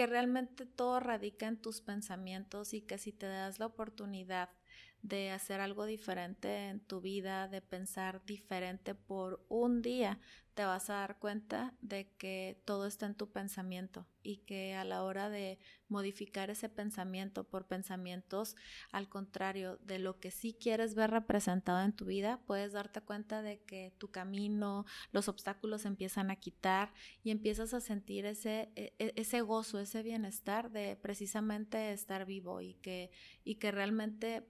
que realmente todo radica en tus pensamientos y que si te das la oportunidad de hacer algo diferente en tu vida, de pensar diferente por un día, te vas a dar cuenta de que todo está en tu pensamiento y que a la hora de modificar ese pensamiento por pensamientos al contrario de lo que sí quieres ver representado en tu vida, puedes darte cuenta de que tu camino, los obstáculos empiezan a quitar y empiezas a sentir ese, e, e, ese gozo, ese bienestar de precisamente estar vivo y que, y que realmente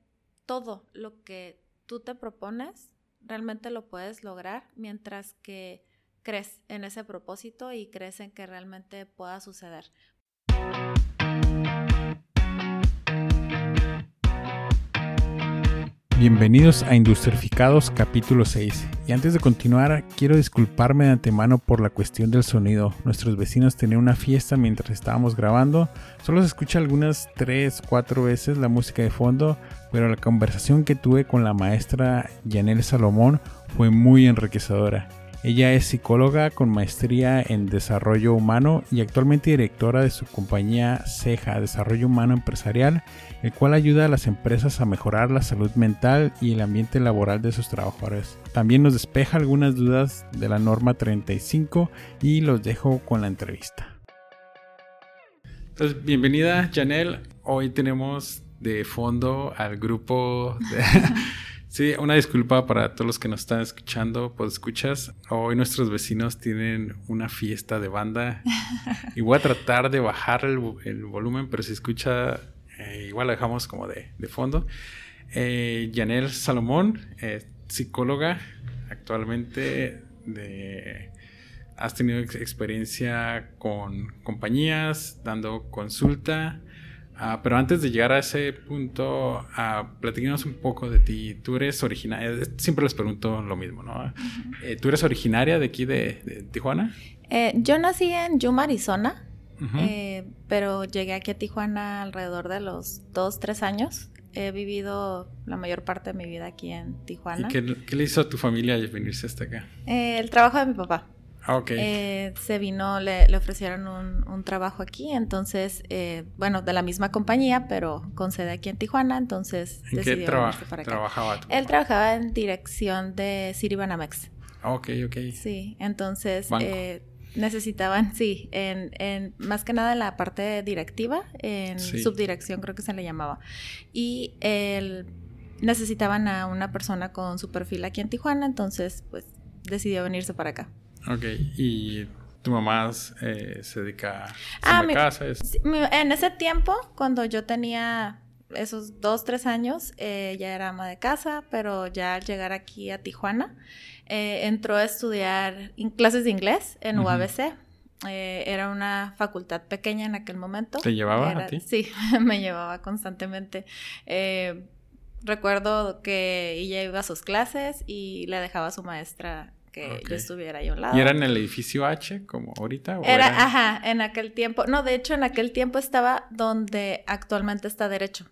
todo lo que tú te propones, realmente lo puedes lograr mientras que crees en ese propósito y crees en que realmente pueda suceder. Bienvenidos a Industrificados capítulo 6. Y antes de continuar, quiero disculparme de antemano por la cuestión del sonido. Nuestros vecinos tenían una fiesta mientras estábamos grabando. Solo se escucha algunas 3, 4 veces la música de fondo, pero la conversación que tuve con la maestra Yanel Salomón fue muy enriquecedora. Ella es psicóloga con maestría en desarrollo humano y actualmente directora de su compañía Ceja Desarrollo Humano Empresarial, el cual ayuda a las empresas a mejorar la salud mental y el ambiente laboral de sus trabajadores. También nos despeja algunas dudas de la norma 35 y los dejo con la entrevista. Entonces, bienvenida Janelle. Hoy tenemos de fondo al grupo de Sí, una disculpa para todos los que nos están escuchando, pues escuchas. Hoy nuestros vecinos tienen una fiesta de banda y voy a tratar de bajar el, volumen, pero si escucha, eh, igual la dejamos como de, fondo. Eh, Yanel Salomón, eh, psicóloga, actualmente de, has tenido experiencia con compañías, dando consulta. Ah, pero antes de llegar a ese punto, uh, un poco de ti. Tú eres originaria, siempre les pregunto lo mismo, ¿no? Eh, ¿Tú eres originaria de aquí de, Tijuana? Eh, yo nací en Yuma, Arizona, eh, pero llegué aquí a Tijuana alrededor de los dos, tres años. He vivido la mayor parte de mi vida aquí en Tijuana. ¿Y qué, qué le hizo a tu familia venirse hasta acá? el trabajo de mi papá. Ah, eh, se vino, le, ofrecieron un, trabajo aquí, entonces, eh, bueno, de la misma compañía, pero con sede aquí en Tijuana, entonces ¿En qué trabajaba Él trabajaba en dirección de Banamex. Ah, ok, ok. Sí, entonces eh, necesitaban, sí, en, en, más que nada en la parte directiva, en subdirección creo que se le llamaba. Y él necesitaban a una persona con su perfil aquí en Tijuana, entonces pues decidió venirse para acá. Ok, y tu mamá eh, se dedica a ah, casa. En ese tiempo, cuando yo tenía esos dos, tres años, eh, ya era ama de casa, pero ya al llegar aquí a Tijuana, eh, entró a estudiar clases de inglés en UABC. era una facultad pequeña en aquel momento. ¿Te llevaba a ti? Sí, me llevaba constantemente. recuerdo que ella iba a sus clases y le dejaba a su maestra que yo estuviera ahí a un lado. ¿Y era en el edificio H como ahorita? era, ajá, en aquel tiempo. No, de hecho, en aquel tiempo estaba donde actualmente está Derecho.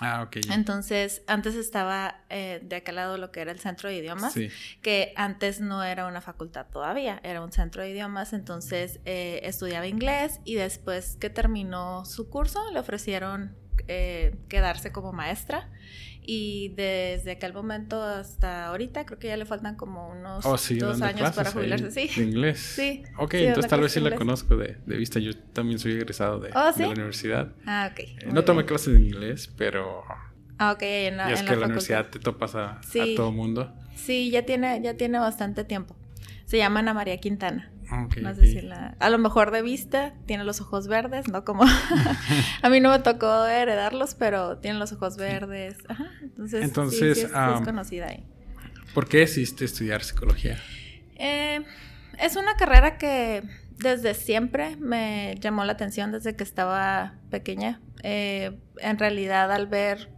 Ah, ok. Entonces, antes estaba eh, de aquel lado lo que era el centro de idiomas, que antes no era una facultad todavía, era un centro de idiomas, entonces eh, estudiaba inglés y después que terminó su curso le ofrecieron eh, quedarse como maestra y desde aquel momento hasta ahorita creo que ya le faltan como unos oh, dos años para jubilarse. Sí. ¿De inglés? Sí. Ok, entonces tal vez sí la conozco de, de, vista. Yo también soy egresado de, ¿Oh, de la universidad. Ah, ok. Eh, no tomé clases de inglés, pero... Ah, ok, en la, y es que en la universidad te topas a, a todo mundo. Sí, ya tiene, ya tiene bastante tiempo. Se llama Ana María Quintana. No sé si la... A lo mejor de vista tiene los ojos verdes, no como... a mí no me tocó heredarlos, pero tiene los ojos verdes. Ajá, entonces, entonces sí, es, conocida ahí. ¿Por qué decidiste estudiar psicología? Eh, es una carrera que desde siempre me llamó la atención, desde que estaba pequeña. Eh, en realidad, al ver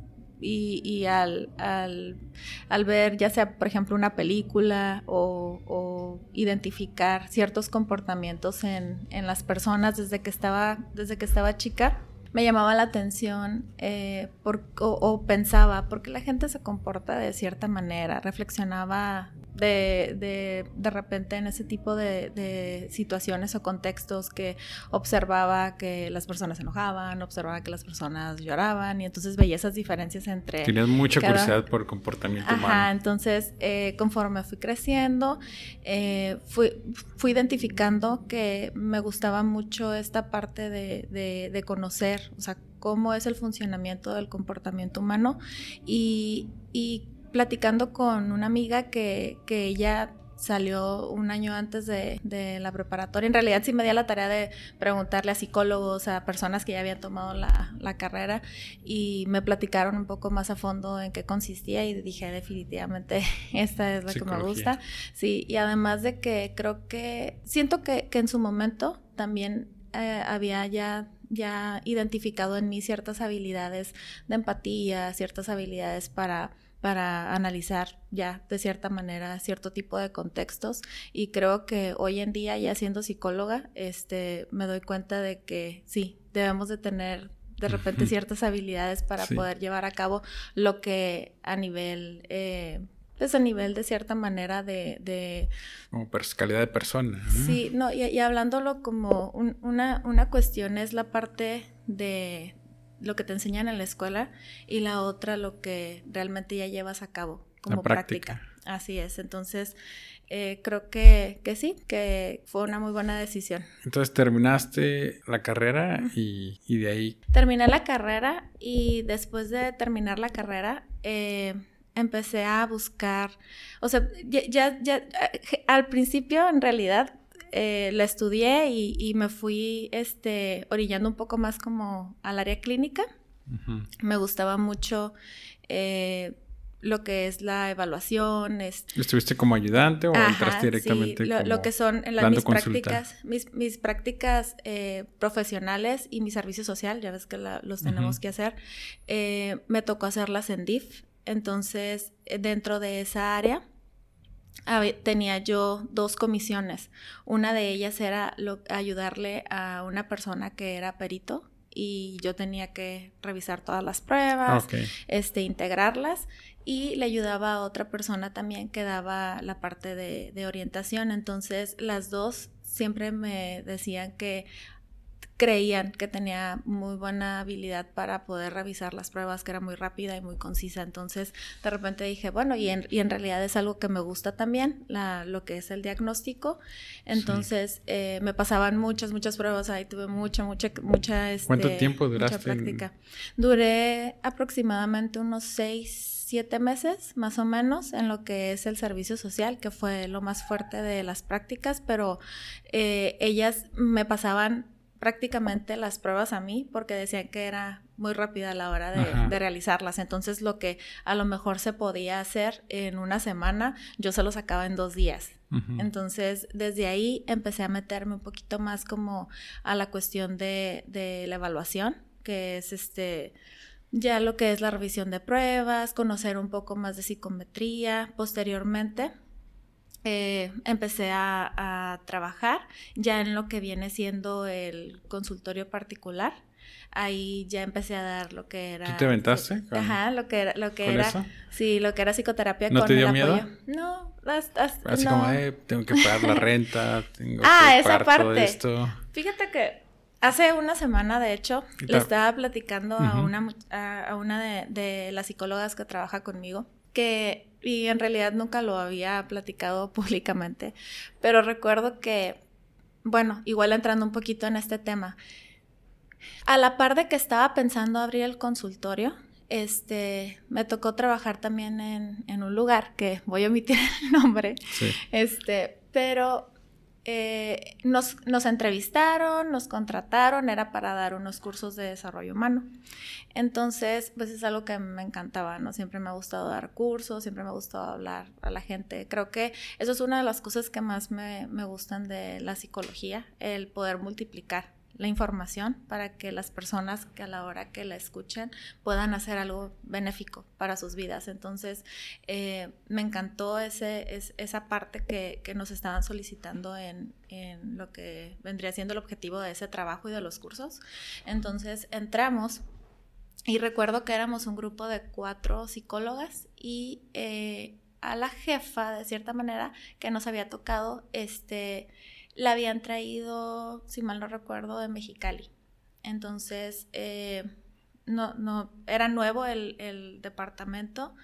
y, al, al, ver ya sea, por ejemplo, una película o, identificar ciertos comportamientos en, en, las personas desde que estaba, desde que estaba chica, me llamaba la atención eh, por, o, pensaba por qué la gente se comporta de cierta manera, reflexionaba de, de, de repente en ese tipo de, de, situaciones o contextos que observaba que las personas se enojaban, observaba que las personas lloraban y entonces veía esas diferencias entre... Tenías mucha curiosidad por comportamiento Ajá, humano. entonces eh, conforme fui creciendo, eh, fui, fui identificando que me gustaba mucho esta parte de, de, de conocer, o sea, cómo es el funcionamiento del comportamiento humano y, y platicando con una amiga que, que ella salió un año antes de, de, la preparatoria. En realidad sí me di la tarea de preguntarle a psicólogos, a personas que ya habían tomado la, la, carrera y me platicaron un poco más a fondo en qué consistía y dije definitivamente esta es la Psicología. que me gusta. Sí, y además de que creo que siento que, que en su momento también eh, había ya ya identificado en mí ciertas habilidades de empatía, ciertas habilidades para para analizar ya de cierta manera cierto tipo de contextos y creo que hoy en día ya siendo psicóloga este me doy cuenta de que sí debemos de tener de repente ciertas habilidades para sí. poder llevar a cabo lo que a nivel eh, pues a nivel de cierta manera de... de como calidad de persona. Sí, no, y, y hablándolo como un, una, una cuestión es la parte de, lo que te enseñan en la escuela y la otra lo que realmente ya llevas a cabo como práctica. práctica. Así es, entonces eh, creo que, que, sí, que fue una muy buena decisión. Entonces terminaste la carrera y, y de ahí... Terminé la carrera y después de terminar la carrera... Eh, empecé a buscar, o sea, ya, ya, ya, al principio en realidad eh, la estudié y, y, me fui este, orillando un poco más como al área clínica. Uh -huh. Me gustaba mucho eh, lo que es la evaluación. Es... ¿Estuviste como ayudante o Ajá, entraste directamente? Sí, lo, lo, que son en las, mis, prácticas, mis, mis, prácticas eh, profesionales y mi servicio social, ya ves que la, los tenemos uh -huh. que hacer, eh, me tocó hacerlas en DIF. Entonces, dentro de esa área, tenía yo dos comisiones. Una de ellas era lo, ayudarle a una persona que era perito y yo tenía que revisar todas las pruebas, okay. este, integrarlas y le ayudaba a otra persona también que daba la parte de, de orientación. Entonces las dos siempre me decían que creían que tenía muy buena habilidad para poder revisar las pruebas, que era muy rápida y muy concisa. Entonces, de repente dije, bueno, y en, y en realidad es algo que me gusta también, la, lo que es el diagnóstico. Entonces, sí. eh, me pasaban muchas, muchas pruebas ahí, tuve mucha, mucha, mucha... Este, ¿Cuánto tiempo duraste? Mucha práctica. En... Duré aproximadamente unos seis siete meses más o menos en lo que es el servicio social, que fue lo más fuerte de las prácticas, pero eh, ellas me pasaban prácticamente las pruebas a mí porque decían que era muy rápida a la hora de, de, realizarlas. Entonces lo que a lo mejor se podía hacer en una semana, yo se lo sacaba en dos días. Uh -huh. Entonces desde ahí empecé a meterme un poquito más como a la cuestión de, de la evaluación, que es este ya lo que es la revisión de pruebas, conocer un poco más de psicometría. Posteriormente, eh, empecé a, a, trabajar ya en lo que viene siendo el consultorio particular. Ahí ya empecé a dar lo que era. ¿Tú te aventaste? Con, ajá, lo que era, lo que era. Eso? Sí, lo que era psicoterapia ¿No con te dio el miedo? apoyo. No, hasta, hasta, Así no. como, eh, tengo que pagar la renta, tengo ah, que esa pagar parte. todo esto. Fíjate que Hace una semana, de hecho, le estaba platicando uh -huh. a una, a, a una de, de, las psicólogas que trabaja conmigo, que, y en realidad nunca lo había platicado públicamente, pero recuerdo que, bueno, igual entrando un poquito en este tema, a la par de que estaba pensando abrir el consultorio, este, me tocó trabajar también en, en un lugar que voy a omitir el nombre, sí. este, pero eh, nos, nos, entrevistaron, nos contrataron, era para dar unos cursos de desarrollo humano. Entonces, pues es algo que me encantaba, ¿no? Siempre me ha gustado dar cursos, siempre me ha gustado hablar a la gente. Creo que eso es una de las cosas que más me, me gustan de la psicología, el poder multiplicar la información para que las personas que a la hora que la escuchen puedan hacer algo benéfico para sus vidas. Entonces, eh, me encantó ese, es, esa parte que, que, nos estaban solicitando en, en, lo que vendría siendo el objetivo de ese trabajo y de los cursos. Entonces, entramos y recuerdo que éramos un grupo de cuatro psicólogas y... Eh, a la jefa, de cierta manera, que nos había tocado, este, la habían traído, si mal no recuerdo, de Mexicali. Entonces, eh, no, no, era nuevo el, el departamento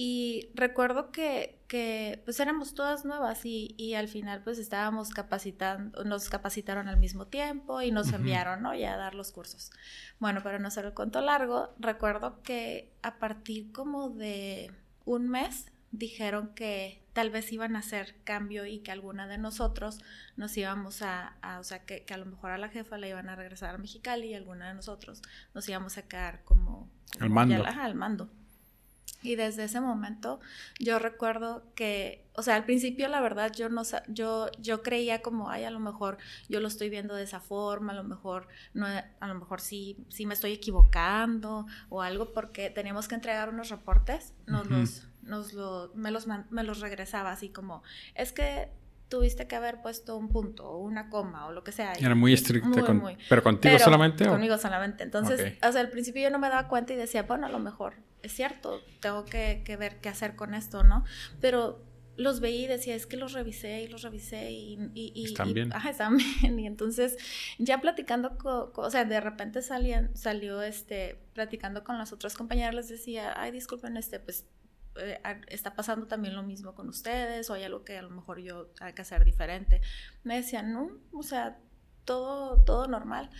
y recuerdo que, que, pues éramos todas nuevas y, y, al final pues estábamos capacitando, nos capacitaron al mismo tiempo y nos enviaron, ¿no? Ya a dar los cursos. Bueno, para no hacer el cuento largo, recuerdo que a partir como de un mes dijeron que tal vez iban a hacer cambio y que alguna de nosotros nos íbamos a, o sea, que, que, a lo mejor a la jefa le iban a regresar a Mexicali y alguna de nosotros nos íbamos a quedar como... Al mando. Al mando. Y desde ese momento yo recuerdo que, o sea, al principio la verdad yo no yo yo creía como, ay, a lo mejor yo lo estoy viendo de esa forma, a lo mejor no a lo mejor sí sí me estoy equivocando o algo porque teníamos que entregar unos reportes, nos los nos lo, me los me los regresaba así como, es que tuviste que haber puesto un punto o una coma o lo que sea. Era muy estricta, con, pero contigo solamente. Conmigo solamente. Entonces, o sea, al principio yo no me daba cuenta y decía, bueno, a lo mejor es cierto, tengo que, que, ver qué hacer con esto, ¿no? Pero los veía y decía, es que los revisé y los revisé y... y, están bien. Ajá, están bien. Y entonces, ya platicando, con, o sea, de repente salían, salió, este, platicando con las otras compañeras, les decía, ay, disculpen, este, pues eh, está pasando también lo mismo con ustedes o hay algo que a lo mejor yo hay que hacer diferente. Me decían, no, o sea, todo, todo normal.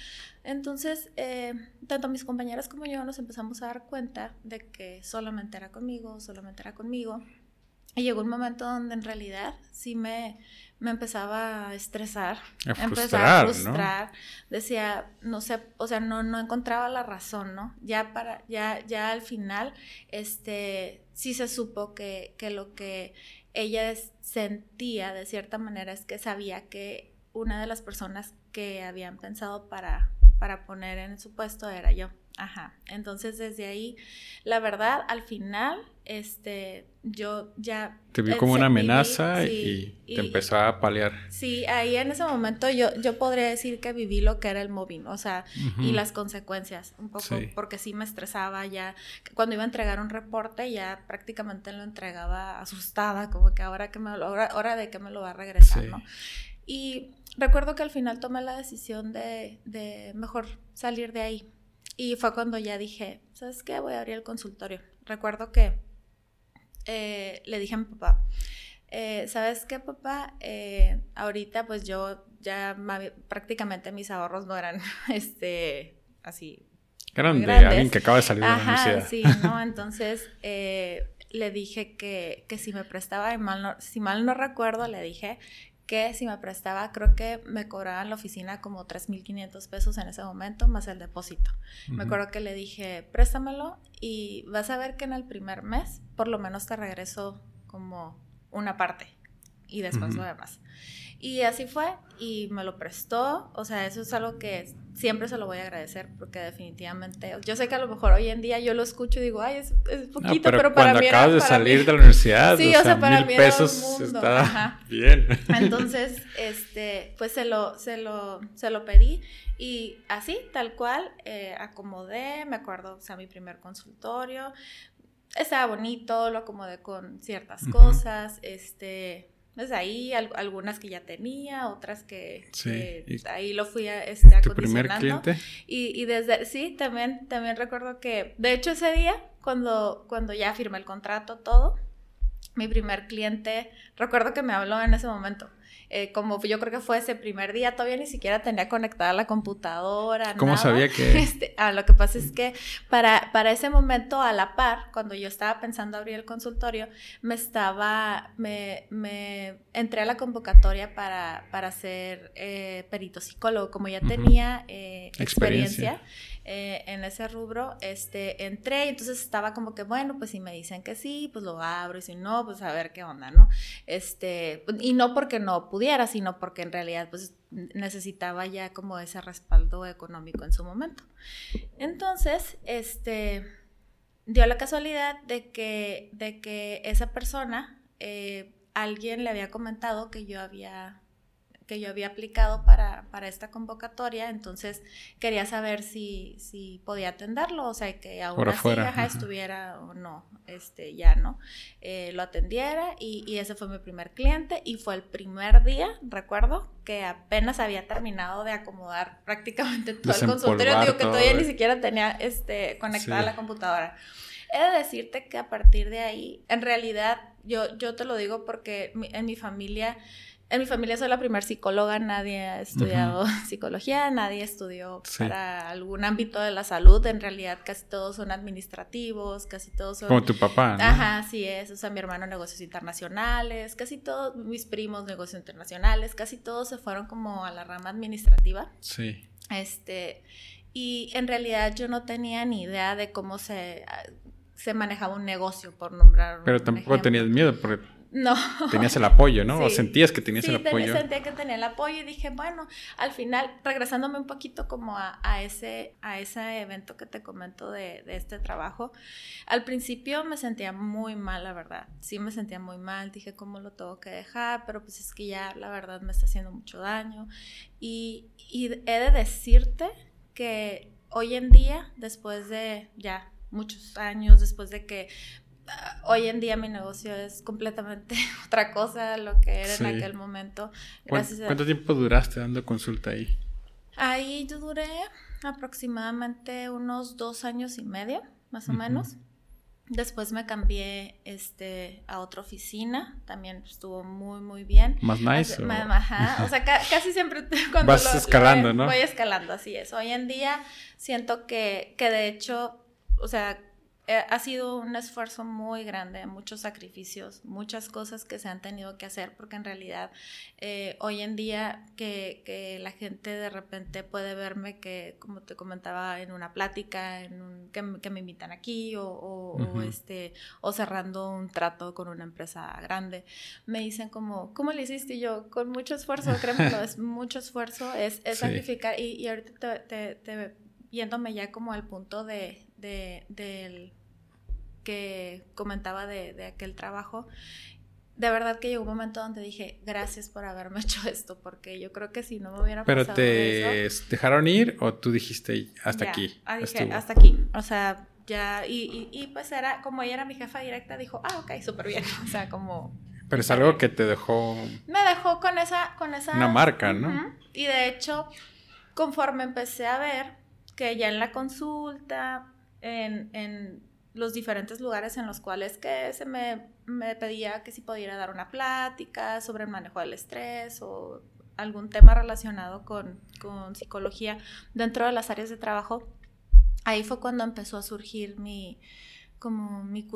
Entonces, eh, tanto mis compañeras como yo nos empezamos a dar cuenta de que solamente era conmigo, solamente era conmigo. Y llegó un momento donde en realidad sí me, me empezaba a estresar, a frustrar, a frustrar. Decía, no sé, o sea, no, no encontraba la razón, ¿no? Ya para, ya, ya al final, este, sí se supo que, que lo que ella sentía de cierta manera es que sabía que una de las personas que habían pensado para, para poner en su puesto era yo. Ajá. Entonces desde ahí, la verdad, al final, este, yo ya... Te vi como una amenaza y, te empezó a paliar. Sí, ahí en ese momento yo, yo podría decir que viví lo que era el mobbing, o sea, y las consecuencias, un poco, porque sí me estresaba ya. Cuando iba a entregar un reporte ya prácticamente lo entregaba asustada, como que ahora que me lo, hora, de que me lo va a regresar, ¿no? Y recuerdo que al final tomé la decisión de, de mejor salir de ahí y fue cuando ya dije, ¿sabes qué? Voy a abrir el consultorio. Recuerdo que eh, le dije a mi papá, eh, ¿sabes qué, papá? Eh, ahorita pues yo ya prácticamente mis ahorros no eran este así. Eran de alguien que acaba de salir de la universidad. Sí, ¿no? Entonces le dije que, que si me prestaba, mal si mal no recuerdo, le dije que si me prestaba, creo que me cobraban la oficina como 3.500 pesos en ese momento, más el depósito. Me acuerdo que le dije, préstamelo y vas a ver que en el primer mes por lo menos te regreso como una parte y después lo demás. Y así fue y me lo prestó, o sea, eso es algo que siempre se lo voy a agradecer porque definitivamente, yo sé que a lo mejor hoy en día yo lo escucho y digo, ay, es, poquito, pero, para cuando mí acabas de salir de la universidad, sí, o sea, para mil pesos está bien. Entonces, este, pues se lo, se lo, se lo pedí y así, tal cual, eh, acomodé, me acuerdo, o sea, mi primer consultorio, estaba bonito, lo acomodé con ciertas cosas, este pues ahí algunas que ya tenía, otras que, ahí lo fui a, este, acondicionando. ¿Tu primer cliente? Y, y, desde, sí, también, también recuerdo que, de hecho ese día, cuando, cuando ya firmé el contrato, todo, mi primer cliente, recuerdo que me habló en ese momento. Eh, como yo creo que fue ese primer día, todavía ni siquiera tenía conectada la computadora. ¿Cómo sabía que...? Este, ah, lo que pasa es que para, para ese momento, a la par, cuando yo estaba pensando abrir el consultorio, me estaba, me, me entré a la convocatoria para, para ser eh, perito psicólogo, como ya tenía eh, experiencia eh, en ese rubro, este, entré y entonces estaba como que, bueno, pues si me dicen que sí, pues lo abro y si no, pues a ver qué onda, ¿no? Este, y no porque no pudiera, sino porque en realidad pues necesitaba ya como ese respaldo económico en su momento. Entonces, este, dio la casualidad de que, de que esa persona, eh, alguien le había comentado que yo había que yo había aplicado para, para esta convocatoria, entonces quería saber si, si podía atenderlo, o sea, que aún así estuviera o no, este, ya, ¿no? Eh, lo atendiera y, y, ese fue mi primer cliente y fue el primer día, recuerdo, que apenas había terminado de acomodar prácticamente todo el consultorio, digo que todavía ni siquiera tenía este, conectada la computadora. He de decirte que a partir de ahí, en realidad, yo, yo te lo digo porque en mi familia en mi familia soy la primera psicóloga, nadie ha estudiado psicología, nadie estudió para algún ámbito de la salud, en realidad casi todos son administrativos, casi todos son... Como tu papá, ¿no? Ajá, sí es, o sea, mi hermano negocios internacionales, casi todos mis primos negocios internacionales, casi todos se fueron como a la rama administrativa. Sí. Este, y en realidad yo no tenía ni idea de cómo se, se manejaba un negocio, por nombrar Pero tampoco tenías miedo, porque no. Tenías el apoyo, ¿no? O sentías que tenías el apoyo. Sí, sentía que tenía el apoyo y dije, bueno, al final, regresándome un poquito como a, a ese, a ese evento que te comento de, de, este trabajo, al principio me sentía muy mal, la verdad. Sí me sentía muy mal, dije, ¿cómo lo tengo que dejar? Pero pues es que ya la verdad me está haciendo mucho daño. Y, y he de decirte que hoy en día, después de ya muchos años, después de que hoy en día mi negocio es completamente otra cosa lo que era en aquel momento. ¿Cuánto tiempo duraste dando consulta ahí? Ahí yo duré aproximadamente unos dos años y medio, más o menos. Después me cambié este, a otra oficina, también estuvo muy, muy bien. ¿Más nice? O, ajá, o sea, casi siempre cuando Vas escalando, ¿no? Voy escalando, así es. Hoy en día siento que, que de hecho, o sea, ha sido un esfuerzo muy grande, muchos sacrificios, muchas cosas que se han tenido que hacer, porque en realidad eh, hoy en día que, que, la gente de repente puede verme que, como te comentaba, en una plática, en un, que, que, me invitan aquí o, o, este, o cerrando un trato con una empresa grande, me dicen como, ¿cómo le hiciste? Y yo, con mucho esfuerzo, créeme, es mucho esfuerzo, es, es sacrificar y, y, ahorita te, te, yéndome ya como al punto de, de, del que comentaba de, aquel trabajo, de verdad que llegó un momento donde dije, gracias por haberme hecho esto, porque yo creo que si no me hubiera ¿Pero te dejaron ir o tú dijiste hasta aquí? Ah, dije, hasta aquí. O sea, ya, y, y, pues era, como ella era mi jefa directa, dijo, ah, ok, súper bien. O sea, como... Pero es algo que te dejó... Me dejó con esa... Con esa una marca, ¿no? Y de hecho, conforme empecé a ver que ya en la consulta, en, en los diferentes lugares en los cuales que se me, me pedía que si pudiera dar una plática sobre el manejo del estrés o algún tema relacionado con, con psicología dentro de las áreas de trabajo, ahí fue cuando empezó a surgir mi, como mi,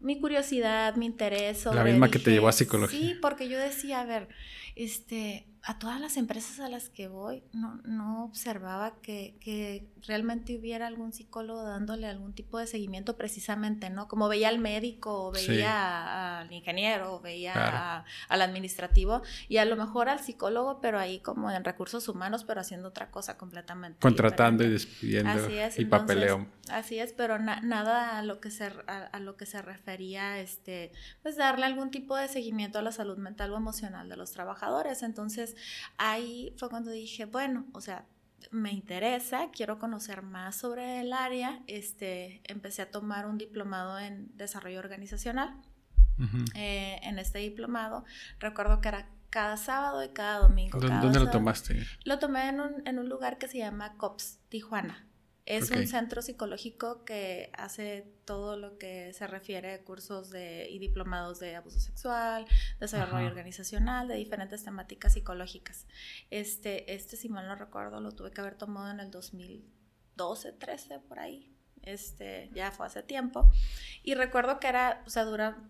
mi curiosidad, mi interés. Sobre, la misma que te llevó a psicología. Sí, porque yo decía, a ver, este, a todas las empresas a las que voy, no, no observaba que, que, realmente hubiera algún psicólogo dándole algún tipo de seguimiento precisamente, ¿no? Como veía al médico, o veía al ingeniero, o veía al administrativo, y a lo mejor al psicólogo, pero ahí como en recursos humanos, pero haciendo otra cosa completamente. Contratando y despidiendo así es, y papeleo. Así es, pero nada a lo que se, a, lo que se refería, este, pues darle algún tipo de seguimiento a la salud mental o emocional de los trabajadores. Entonces, ahí fue cuando dije, bueno, o sea, me interesa, quiero conocer más sobre el área. Este, empecé a tomar un diplomado en desarrollo organizacional. Eh, en este diplomado, recuerdo que era cada sábado y cada domingo. ¿Dónde, lo tomaste? Lo tomé en un, en un lugar que se llama COPS, Tijuana. Es un centro psicológico que hace todo lo que se refiere a cursos de, y diplomados de abuso sexual, desarrollo organizacional, de diferentes temáticas psicológicas. Este, este, si mal no recuerdo, lo tuve que haber tomado en el 2012, 13, por ahí. Este, ya fue hace tiempo. Y recuerdo que era, o sea, dura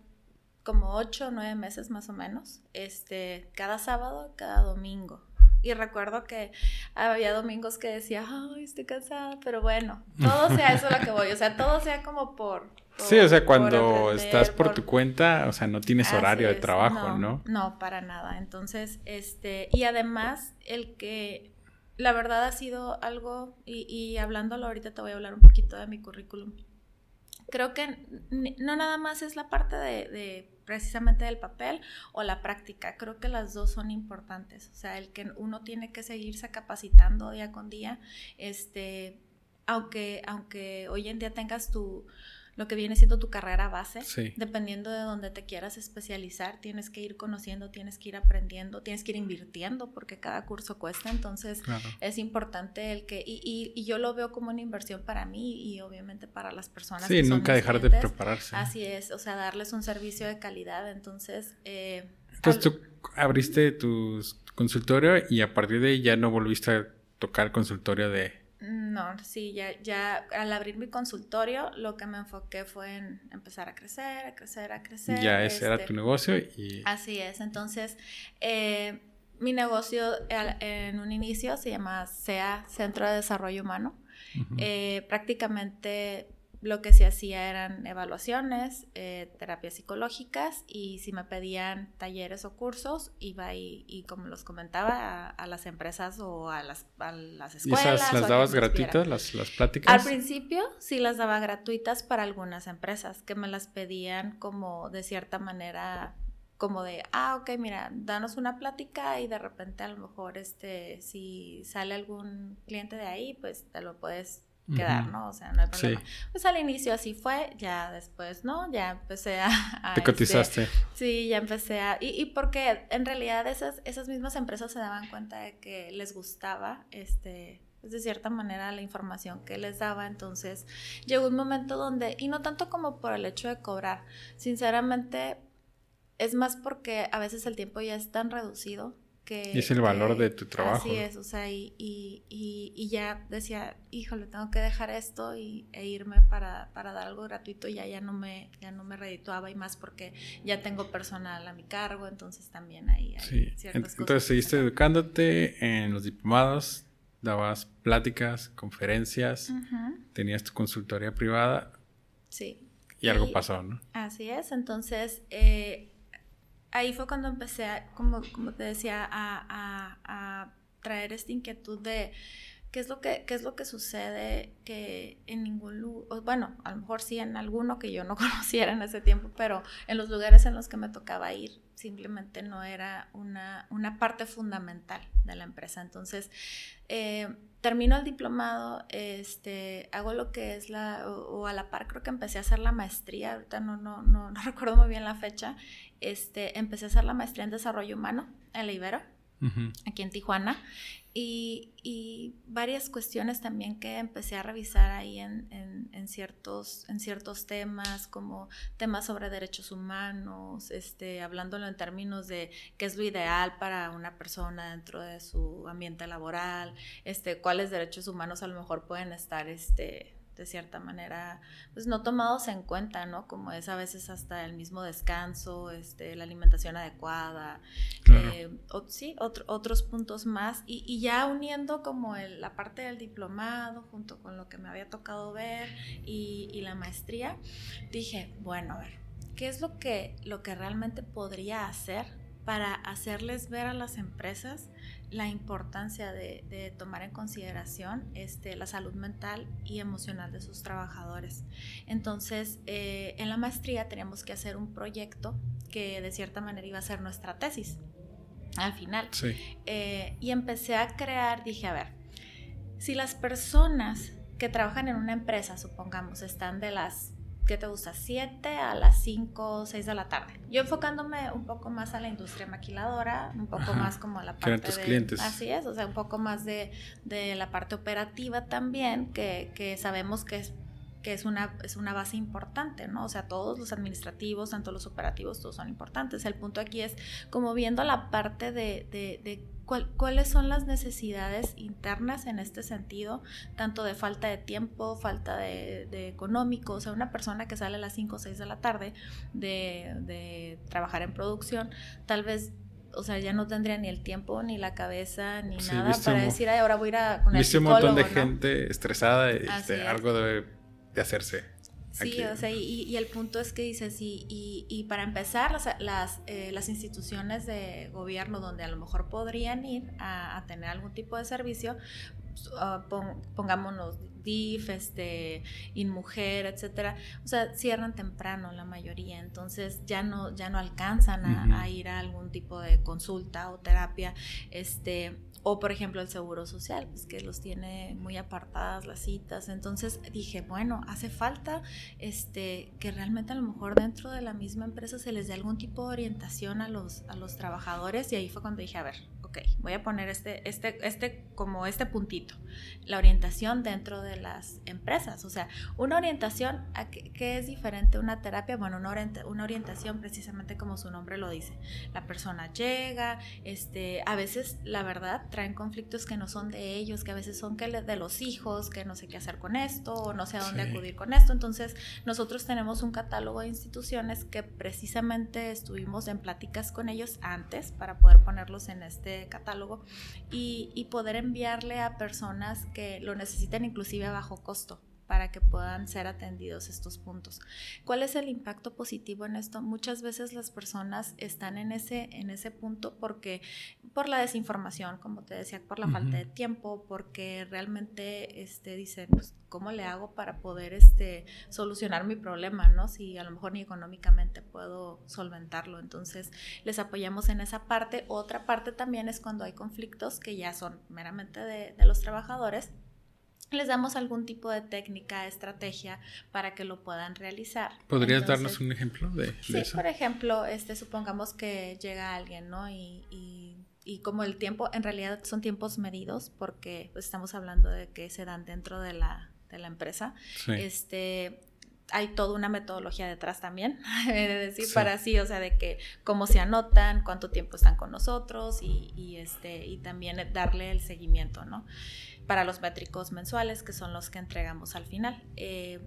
como 8 o 9 meses más o menos, este, cada sábado, cada domingo. Y recuerdo que había domingos que decía, ay, estoy cansada, pero bueno, todo sea eso lo que voy, o sea, todo sea como por... sí, o sea, cuando estás por, tu cuenta, o sea, no tienes horario de trabajo, no, ¿no? para nada. Entonces, este, y además, el que, la verdad ha sido algo, y, y hablándolo ahorita te voy a hablar un poquito de mi currículum creo que no nada más es la parte de, precisamente del papel o la práctica, creo que las dos son importantes, o sea, el que uno tiene que seguirse capacitando día con día, este, aunque, aunque hoy en día tengas tu, lo que viene siendo tu carrera base. Dependiendo de dónde te quieras especializar, tienes que ir conociendo, tienes que ir aprendiendo, tienes que ir invirtiendo porque cada curso cuesta. Entonces es importante el que, y, y, yo lo veo como una inversión para mí y obviamente para las personas. Sí, nunca dejar de prepararse. Así es, o sea, darles un servicio de calidad. Entonces... Eh, entonces tú abriste tu consultorio y a partir de ahí ya no volviste a tocar consultorio de no, sí, ya, ya al abrir mi consultorio lo que me enfoqué fue en empezar a crecer, a crecer, a crecer. Ya ese era este tu negocio y... Así es, entonces eh, mi negocio en un inicio se llama SEA, Centro de Desarrollo Humano. Eh, prácticamente lo que se hacía eran evaluaciones, eh, terapias psicológicas y si me pedían talleres o cursos, iba y, y como los comentaba, a, las empresas o a las, a las escuelas. ¿Y esas las dabas gratuitas, las, las pláticas? Al principio sí las daba gratuitas para algunas empresas que me las pedían como de cierta manera como de, ah, ok, mira, danos una plática y de repente a lo mejor este, si sale algún cliente de ahí, pues te lo puedes quedar, ¿no? O sea, no hay problema. Pues al inicio así fue, ya después, ¿no? Ya empecé a... Te este, cotizaste. sí, ya empecé a... Y, y, porque en realidad esas, esas mismas empresas se daban cuenta de que les gustaba, este, pues de cierta manera la información que les daba, entonces llegó un momento donde, y no tanto como por el hecho de cobrar, sinceramente es más porque a veces el tiempo ya es tan reducido y es el valor de tu trabajo. Así es, o sea, y, y, y, ya decía, híjole, tengo que dejar esto y, e irme para, para, dar algo gratuito, ya, ya, no me, ya no me redituaba y más porque ya tengo personal a mi cargo, entonces también ahí hay sí. ciertas Entonces seguiste educándote en los diplomados, dabas pláticas, conferencias, tenías tu consultoría privada. Sí. Y algo pasó, ¿no? Así es, entonces... Eh, ahí fue cuando empecé, como, como te decía, a, a, traer esta inquietud de qué es lo que, qué es lo que sucede que en ningún lugar, bueno, a lo mejor sí en alguno que yo no conociera en ese tiempo, pero en los lugares en los que me tocaba ir simplemente no era una, una parte fundamental de la empresa. Entonces, eh, termino el diplomado, este, hago lo que es la, o, a la par creo que empecé a hacer la maestría, ahorita no, no, no, no recuerdo muy bien la fecha, este, empecé a hacer la maestría en desarrollo humano en la Ibero, aquí en Tijuana, y, varias cuestiones también que empecé a revisar ahí en, en, ciertos, en ciertos temas, como temas sobre derechos humanos, este, hablándolo en términos de qué es lo ideal para una persona dentro de su ambiente laboral, este, cuáles derechos humanos a lo mejor pueden estar este, de cierta manera, pues no tomados en cuenta, ¿no? Como es a veces hasta el mismo descanso, este, la alimentación adecuada, eh, sí, otros puntos más, y, ya uniendo como la parte del diplomado junto con lo que me había tocado ver y, y la maestría, dije, bueno, a ver, ¿qué es lo que, lo que realmente podría hacer para hacerles ver a las empresas la importancia de, tomar en consideración este, la salud mental y emocional de sus trabajadores. Entonces, eh, en la maestría teníamos que hacer un proyecto que de cierta manera iba a ser nuestra tesis al final. Eh, y empecé a crear, dije, a ver, si las personas que trabajan en una empresa, supongamos, están de las ¿qué te gusta? 7 a las 5, 6 de la tarde. Yo enfocándome un poco más a la industria maquiladora, un poco más como a la parte tus de... clientes. Así es, o sea, un poco más de, de la parte operativa también, que, que sabemos que es que es una, es una base importante, ¿no? O sea, todos los administrativos, tanto los operativos, todos son importantes. El punto aquí es como viendo la parte de, de, de cuáles son las necesidades internas en este sentido, tanto de falta de tiempo, falta de, económico, o sea, una persona que sale a las 5 o 6 de la tarde de, trabajar en producción, tal vez o sea, ya no tendría ni el tiempo, ni la cabeza, ni nada para decir, Ay, ahora voy a ir a con el un montón de gente estresada, este, algo de, de hacerse. Sí, o sea, y, el punto es que dices, y, y, para empezar, las, las, eh, las, instituciones de gobierno donde a lo mejor podrían ir a, tener algún tipo de servicio, uh, pongámonos DIF, este, InMujer, etcétera, o sea, cierran temprano la mayoría, entonces ya no, ya no alcanzan a, a ir a algún tipo de consulta o terapia, este, o por ejemplo el seguro social, pues que los tiene muy apartadas las citas. Entonces dije, bueno, hace falta este, que realmente a lo mejor dentro de la misma empresa se les dé algún tipo de orientación a los, a los trabajadores. Y ahí fue cuando dije, a ver, ok, voy a poner este, este, este, como este puntito, la orientación dentro de las empresas. O sea, una orientación, ¿a qué, es diferente una terapia? Bueno, una, una orientación precisamente como su nombre lo dice. La persona llega, este, a veces, la verdad, traen conflictos que no son de ellos, que a veces son que de los hijos, que no sé qué hacer con esto, o no sé a dónde acudir con esto. Entonces, nosotros tenemos un catálogo de instituciones que precisamente estuvimos en pláticas con ellos antes para poder ponerlos en este catálogo y, poder enviarle a personas que lo necesiten inclusive a bajo costo para que puedan ser atendidos estos puntos. ¿Cuál es el impacto positivo en esto? Muchas veces las personas están en ese, en ese punto porque por la desinformación, como te decía, por la falta de tiempo, porque realmente este, dicen, pues, ¿cómo le hago para poder este, solucionar mi problema? ¿no? Si a lo mejor ni económicamente puedo solventarlo. Entonces, les apoyamos en esa parte. Otra parte también es cuando hay conflictos que ya son meramente de, de los trabajadores les damos algún tipo de técnica, estrategia para que lo puedan realizar. ¿Podrías darnos un ejemplo de, sí, por ejemplo, este, supongamos que llega alguien, ¿no? Y, y, como el tiempo, en realidad son tiempos medidos porque pues, estamos hablando de que se dan dentro de la, de la empresa. Este, hay toda una metodología detrás también, de decir, para así, o sea, de que cómo se anotan, cuánto tiempo están con nosotros y, y, este, y también darle el seguimiento, ¿no? para los métricos mensuales, que son los que entregamos al final. Eh,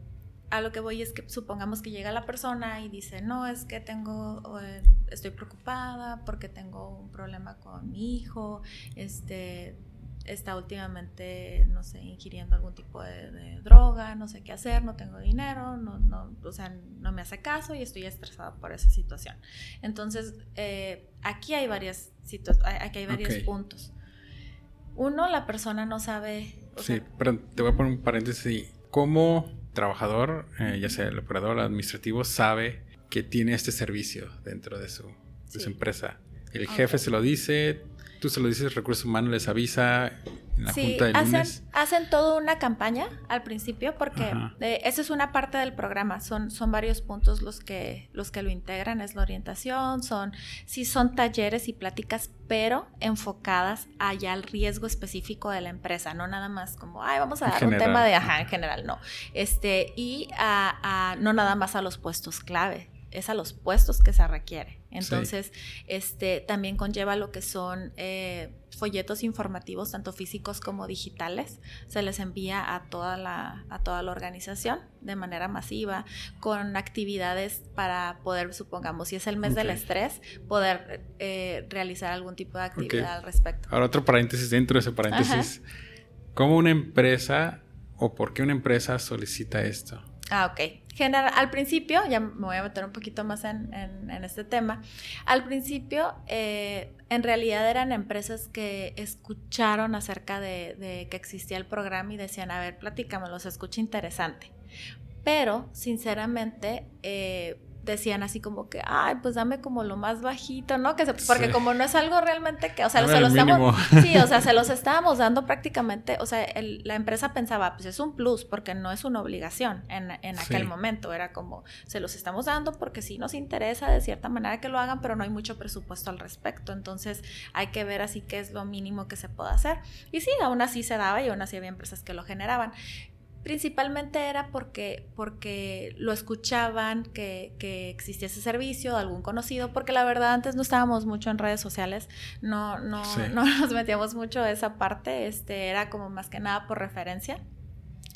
a lo que voy es que supongamos que llega la persona y dice, no, es que tengo, eh, estoy preocupada porque tengo un problema con mi hijo, este, está últimamente, no sé, ingiriendo algún tipo de, droga, no sé qué hacer, no tengo dinero, no, no, o sea, no me hace caso y estoy estresada por esa situación. Entonces, eh, aquí hay varias aquí hay varios puntos. Uno, la persona no sabe. sí, pero te voy a poner un paréntesis. ¿Cómo trabajador, eh, ya sea el operador el administrativo, sabe que tiene este servicio dentro de su, de su empresa? El jefe se lo dice, tú se lo dices, recursos humanos les avisa, sí, hacen, hacen toda una campaña al principio porque eh, esa es una parte del programa, son, son varios puntos los que, los que lo integran, es la orientación, son, sí son talleres y pláticas, pero enfocadas allá al riesgo específico de la empresa, no nada más como, ay, vamos a dar un tema de, ajá, en general, no, este, y a, no nada más a los puestos clave, es a los puestos que se requiere. Entonces, este también conlleva lo que son eh, folletos informativos, tanto físicos como digitales. Se les envía a toda la, a toda la organización de manera masiva, con actividades para poder, supongamos, si es el mes del estrés, poder eh, realizar algún tipo de actividad al respecto. Ahora otro paréntesis dentro de ese paréntesis. ¿Cómo una empresa o por qué una empresa solicita esto? Ah, ok. Al principio, ya me voy a meter un poquito más en, este tema, al principio eh, en realidad eran empresas que escucharon acerca de, que existía el programa y decían, a ver, platícame, los escucha interesante. Pero, sinceramente, eh, decían así como que, ay, pues dame como lo más bajito, ¿no? Que porque como no es algo realmente que, o sea, se los estamos, sí, o sea, se los estábamos dando prácticamente, o sea, la empresa pensaba, pues es un plus, porque no es una obligación en, en aquel momento, era como, se los estamos dando porque sí nos interesa de cierta manera que lo hagan, pero no hay mucho presupuesto al respecto, entonces hay que ver así qué es lo mínimo que se puede hacer. Y sí, aún así se daba y aún así había empresas que lo generaban principalmente era porque, porque lo escuchaban, que, que, existía ese servicio, algún conocido, porque la verdad antes no estábamos mucho en redes sociales, no, no, no nos metíamos mucho a esa parte, este, era como más que nada por referencia.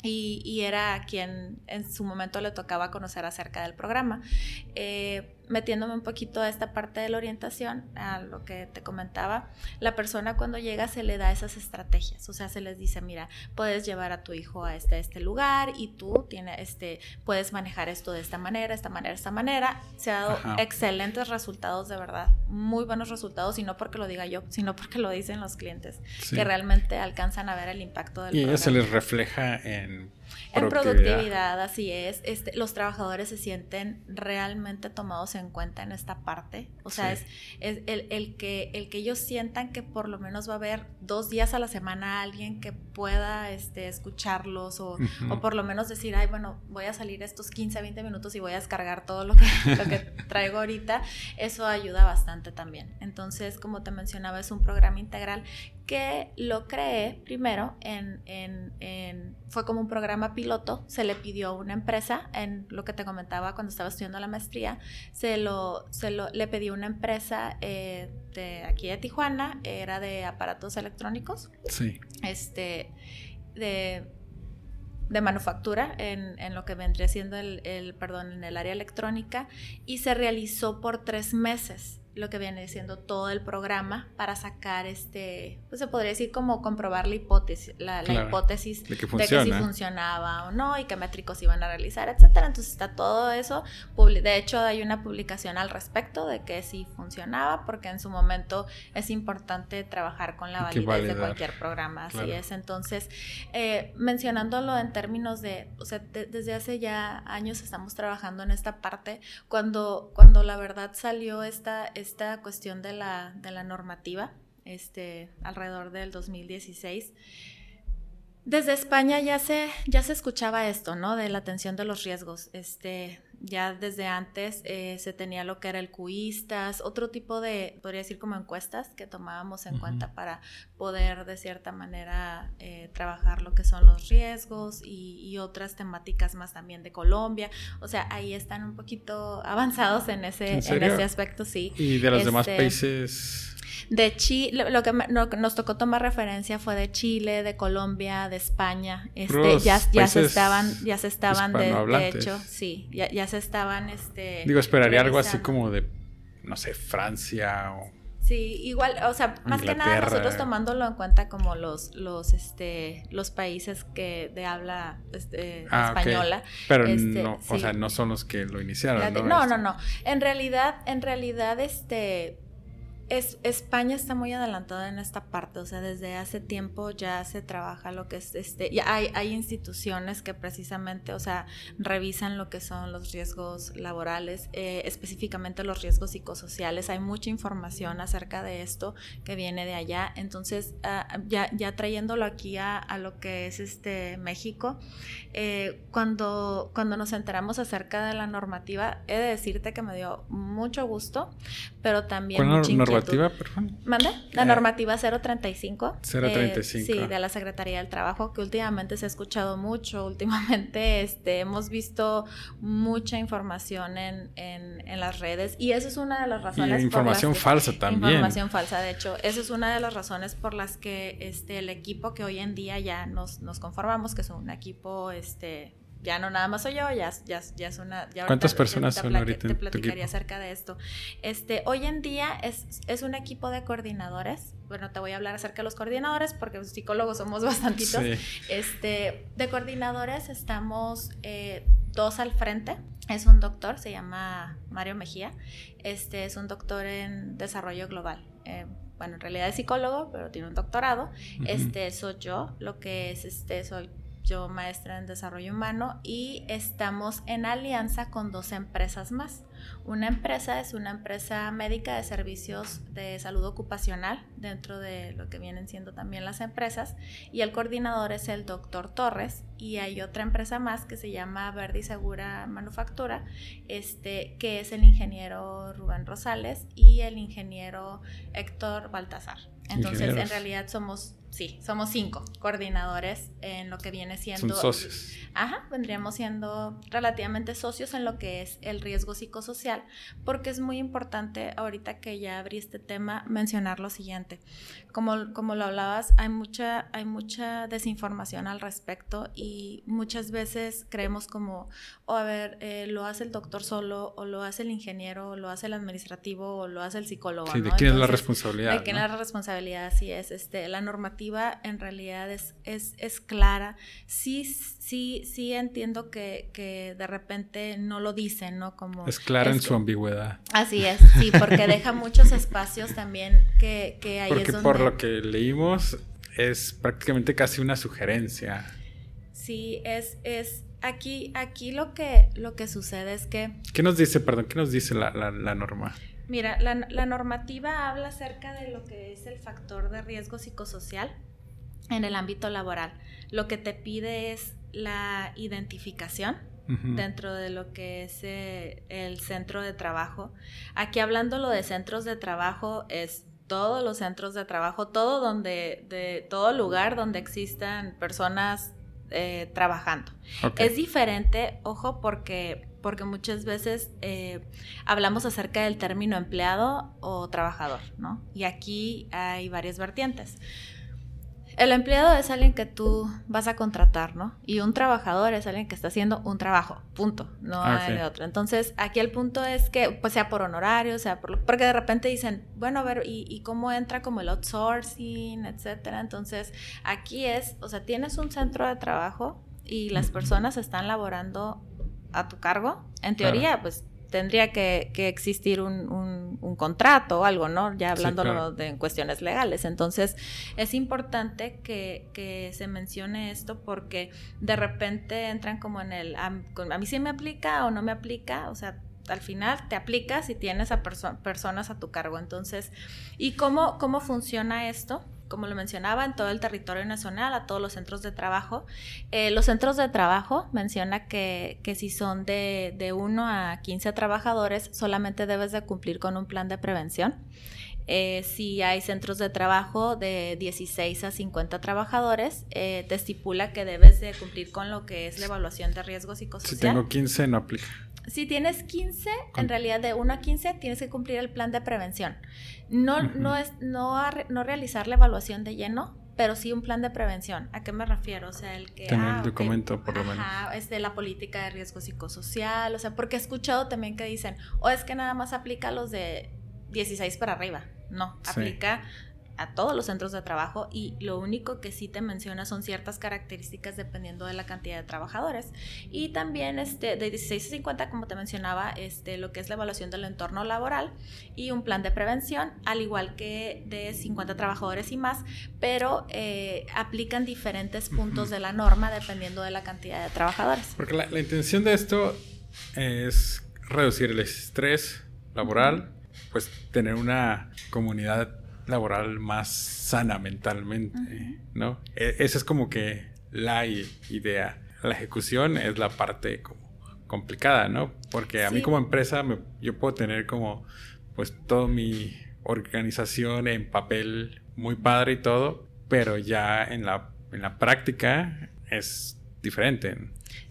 Y, y era quien en su momento le tocaba conocer acerca del programa. Eh, metiéndome un poquito a esta parte de la orientación, a lo que te comentaba, la persona cuando llega se le da esas estrategias, o sea, se les dice, mira, puedes llevar a tu hijo a este, este lugar y tú tiene, este, puedes manejar esto de esta manera, esta manera, esta manera. Se ha dado excelentes resultados, de verdad, muy buenos resultados, y no porque lo diga yo, sino porque lo dicen los clientes, que realmente alcanzan a ver el impacto del Y eso se les refleja en en productividad, así es. Este, los trabajadores se sienten realmente tomados en cuenta en esta parte. O sea, es, es el, el, que, el que ellos sientan que por lo menos va a haber dos días a la semana alguien que pueda este, escucharlos o, o por lo menos decir, ay, bueno, voy a salir estos 15, 20 minutos y voy a descargar todo lo que, lo que traigo ahorita. Eso ayuda bastante también. Entonces, como te mencionaba, es un programa integral que lo creé primero en, en, fue como un programa piloto, se le pidió a una empresa, en lo que te comentaba cuando estaba estudiando la maestría, se lo, se lo le pedí a una empresa eh, de aquí de Tijuana, era de aparatos electrónicos, sí. este, de, de manufactura en, en, lo que vendría siendo el, el, perdón, en el área electrónica, y se realizó por tres meses lo que viene siendo todo el programa para sacar este, pues se podría decir como comprobar la hipótesis, la, hipótesis de que, si funcionaba o no y qué métricos iban a realizar, etcétera. Entonces está todo eso. De hecho, hay una publicación al respecto de que sí funcionaba, porque en su momento es importante trabajar con la validez de cualquier programa. Así es. Entonces, eh, mencionándolo en términos de, o sea, desde hace ya años estamos trabajando en esta parte. Cuando, cuando la verdad salió esta esta cuestión de la, de la normativa, este, alrededor del 2016, desde España ya se, ya se escuchaba esto, ¿no? De la atención de los riesgos. Este, ya desde antes eh, se tenía lo que era el cuistas, otro tipo de, podría decir como encuestas que tomábamos en cuenta para poder de cierta manera eh, trabajar lo que son los riesgos y, otras temáticas más también de Colombia. O sea, ahí están un poquito avanzados en ese, ¿En, ese aspecto, sí. Y de los demás este, países de Chile, lo que nos tocó tomar referencia fue de Chile, de Colombia, de España. Este, ya, ya se estaban, ya se estaban de, hecho, sí, ya, ya, se estaban, este. Digo, esperaría algo así como de, no sé, Francia o. Sí, igual, o sea, más que nada nosotros tomándolo en cuenta como los, los, este, los países que de habla este, ah, española. Pero este, no, o sea, no son los que lo iniciaron. ¿no? No, no, no. En realidad, en realidad, este, es, España está muy adelantada en esta parte, o sea, desde hace tiempo ya se trabaja lo que es este, ya hay, hay instituciones que precisamente, o sea, revisan lo que son los riesgos laborales, eh, específicamente los riesgos psicosociales, hay mucha información acerca de esto que viene de allá, entonces ah, ya, ya trayéndolo aquí a, a, lo que es este México, eh, cuando, cuando nos enteramos acerca de la normativa, he de decirte que me dio mucho gusto, pero también mucha normativa, favor? ¿Mande? La eh, normativa 035. 035. Eh, sí, de la Secretaría del Trabajo, que últimamente se ha escuchado mucho. Últimamente este, hemos visto mucha información en, en, en las redes y eso es una de las razones. Y información falsa también. Información falsa, de hecho. Esa es una de las razones por las que este, el equipo que hoy en día ya nos, nos conformamos, que es un equipo este, ya no nada más soy yo, ya, ya, ya es una... ¿Cuántas personas son ahorita? Te platicaría acerca de esto. Este, hoy en día es, es un equipo de coordinadores. Bueno, te voy a hablar acerca de los coordinadores porque los psicólogos somos bastantitos. Este, de coordinadores estamos eh, dos al frente. Es un doctor, se llama Mario Mejía. Este es un doctor en desarrollo global. Eh, bueno, en realidad es psicólogo, pero tiene un doctorado. Este soy yo, lo que es este soy yo maestra en desarrollo humano y estamos en alianza con dos empresas más. Una empresa es una empresa médica de servicios de salud ocupacional dentro de lo que vienen siendo también las empresas y el coordinador es el doctor Torres y hay otra empresa más que se llama Verde y Segura Manufactura, este, que es el ingeniero Rubén Rosales y el ingeniero Héctor Baltasar. Entonces, en realidad somos sí, somos cinco coordinadores en lo que viene siendo... Son socios. Ajá, vendríamos siendo relativamente socios en lo que es el riesgo psicosocial social, porque es muy importante ahorita que ya abrí este tema mencionar lo siguiente. Como, como lo hablabas, hay mucha, hay mucha desinformación al respecto y muchas veces creemos como, o oh, a ver, eh, lo hace el doctor solo, o lo hace el ingeniero, o lo hace el administrativo, o lo hace el psicólogo. Sí, ¿de quién es la responsabilidad? De quién es la responsabilidad, así es. Este, la normativa en realidad es, es, es clara. Sí, sí, sí entiendo que, que de repente no lo dicen, ¿no? Como es clara en su ambigüedad. Así es, sí, porque deja muchos espacios también que, que ahí porque por lo que leímos es prácticamente casi una sugerencia. Sí, es, es aquí, aquí lo que, lo que sucede es que... ¿Qué nos dice, perdón, qué nos dice la, la, norma? Mira, la, la, normativa habla acerca de lo que es el factor de riesgo psicosocial en el ámbito laboral. Lo que te pide es la identificación dentro de lo que es eh, el centro de trabajo. Aquí hablando lo de centros de trabajo es todos los centros de trabajo, todo donde, de todo lugar donde existan personas eh, trabajando. Es diferente, ojo, porque, porque muchas veces eh, hablamos acerca del término empleado o trabajador, ¿no? Y aquí hay varias vertientes. El empleado es alguien que tú vas a contratar, ¿no? Y un trabajador es alguien que está haciendo un trabajo, punto, no ah, hay otro. Entonces, aquí el punto es que, pues sea por honorario, sea por... Porque de repente dicen, bueno, a ver, ¿y, cómo entra como el outsourcing, etcétera? Entonces, aquí es, o sea, tienes un centro de trabajo y las personas están laborando a tu cargo. En teoría, pues tendría que, existir un, contrato o algo, ¿no? Ya hablando de cuestiones legales. Entonces, es importante que, se mencione esto porque de repente entran como en el, a, mí sí me aplica o no me aplica, o sea, al final te aplica si tienes a personas a tu cargo. Entonces, ¿y cómo, cómo funciona esto? Como lo mencionaba, en todo el territorio nacional, a todos los centros de trabajo. Eh, los centros de trabajo menciona que, que si son de, de 1 a 15 trabajadores, solamente debes de cumplir con un plan de prevención. Eh, si hay centros de trabajo de 16 a 50 trabajadores, eh, te estipula que debes de cumplir con lo que es la evaluación de riesgo psicosocial. Si tengo 15, no aplica. Si tienes 15, en realidad de 1 a 15 tienes que cumplir el plan de prevención. No, no es no, no realizar la evaluación de lleno, pero sí un plan de prevención. ¿A qué me refiero? O sea, el que... Tener ah, el documento, por lo menos. es de la política de riesgo psicosocial, o sea, porque he escuchado también que dicen, o es que nada más aplica a los de 16 para arriba. No, aplica a todos los centros de trabajo y lo único que sí te menciona son ciertas características dependiendo de la cantidad de trabajadores. Y también este, de 16 a 50, como te mencionaba, este, lo que es la evaluación del entorno laboral y un plan de prevención, al igual que de 50 trabajadores y más, pero eh, aplican diferentes puntos de la norma dependiendo de la cantidad de trabajadores. Porque la, la intención de esto es reducir el estrés laboral, pues tener una comunidad laboral más sana mentalmente, ¿no? E, esa es como que la idea. La ejecución es la parte como complicada, ¿no? Porque a mí como empresa yo puedo tener como pues toda mi organización en papel muy padre y todo, pero ya en la, en la práctica es diferente.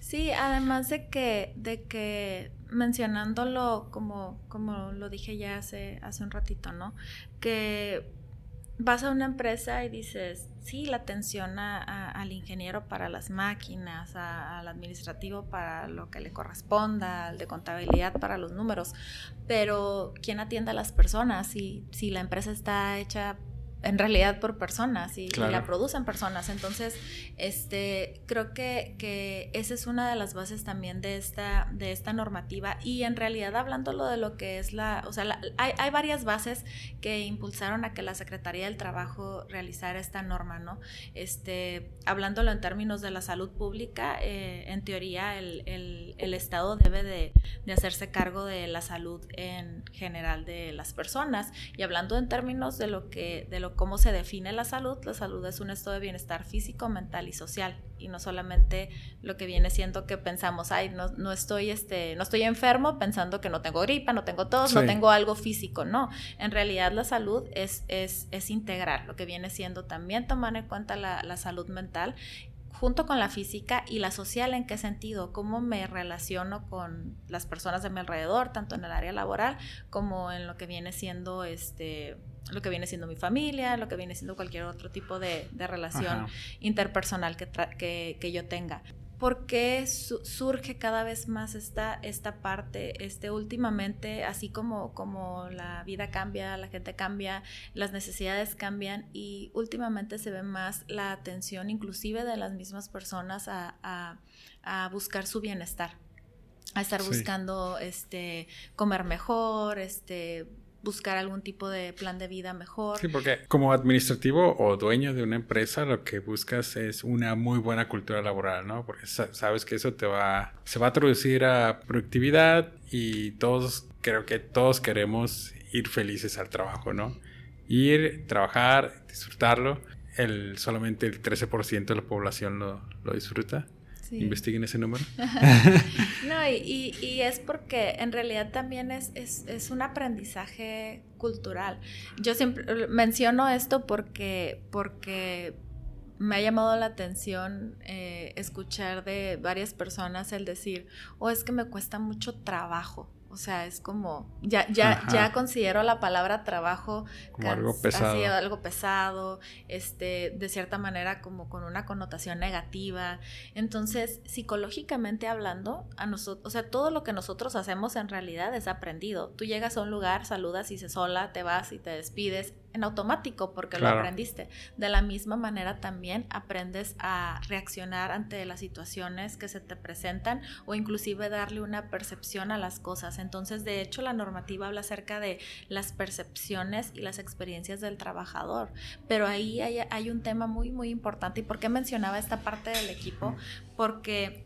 Sí, además de que, de que mencionándolo como, como lo dije ya hace, hace un ratito, ¿no? Que vas a una empresa y dices, sí, la atención al ingeniero para las máquinas, al administrativo para lo que le corresponda, al de contabilidad para los números, pero ¿quién atiende a las personas? Si, si la empresa está hecha en realidad por personas y, la producen personas. Entonces, este, creo que, que, esa es una de las bases también de esta, de esta normativa. Y en realidad, hablándolo de lo que es la, o sea, hay, hay, varias bases que impulsaron a que la Secretaría del Trabajo realizara esta norma, ¿no? Este, hablándolo en términos de la salud pública, eh, en teoría el, el, el Estado debe de, de, hacerse cargo de la salud en general de las personas. Y hablando en términos de lo que, de lo cómo se define la salud. La salud es un estado de bienestar físico, mental y social y no solamente lo que viene siendo que pensamos, ay, no, no estoy este, no estoy enfermo pensando que no tengo gripa, no tengo tos, no tengo algo físico, no. En realidad la salud es, es, es integral, lo que viene siendo también tomar en cuenta la, la salud mental junto con la física y la social, ¿en qué sentido? ¿Cómo me relaciono con las personas de mi alrededor, tanto en el área laboral como en lo que viene siendo este lo que viene siendo mi familia, lo que viene siendo cualquier otro tipo de, relación interpersonal que, que yo tenga. ¿Por qué surge cada vez más esta, esta parte? Este, últimamente, así como, como la vida cambia, la gente cambia, las necesidades cambian y últimamente se ve más la atención inclusive de las mismas personas a, buscar su bienestar a estar buscando este comer mejor, este buscar algún tipo de plan de vida mejor. Sí, porque como administrativo o dueño de una empresa lo que buscas es una muy buena cultura laboral, ¿no? Porque sabes que eso te va, se va a traducir a productividad y todos, creo que todos queremos ir felices al trabajo, ¿no? Ir, trabajar, disfrutarlo. El, solamente el 13% de la población lo, lo disfruta. Investiguen ese número. no, y, y, es porque en realidad también es, es, es, un aprendizaje cultural. Yo siempre menciono esto porque, porque me ha llamado la atención eh, escuchar de varias personas el decir, o oh, es que me cuesta mucho trabajo o sea, es como, ya, ya, ya considero la palabra trabajo como algo pesado. algo pesado, este, de cierta manera como con una connotación negativa. Entonces, psicológicamente hablando, a nosotros, o sea, todo lo que nosotros hacemos en realidad es aprendido. Tú llegas a un lugar, saludas y se sola, te vas y te despides en automático porque lo aprendiste. De la misma manera también aprendes a reaccionar ante las situaciones que se te presentan o inclusive darle una percepción a las cosas. Entonces, de hecho, la normativa habla acerca de las percepciones y las experiencias del trabajador. Pero ahí hay, hay un tema muy, muy importante. ¿Y por qué mencionaba esta parte del equipo? Porque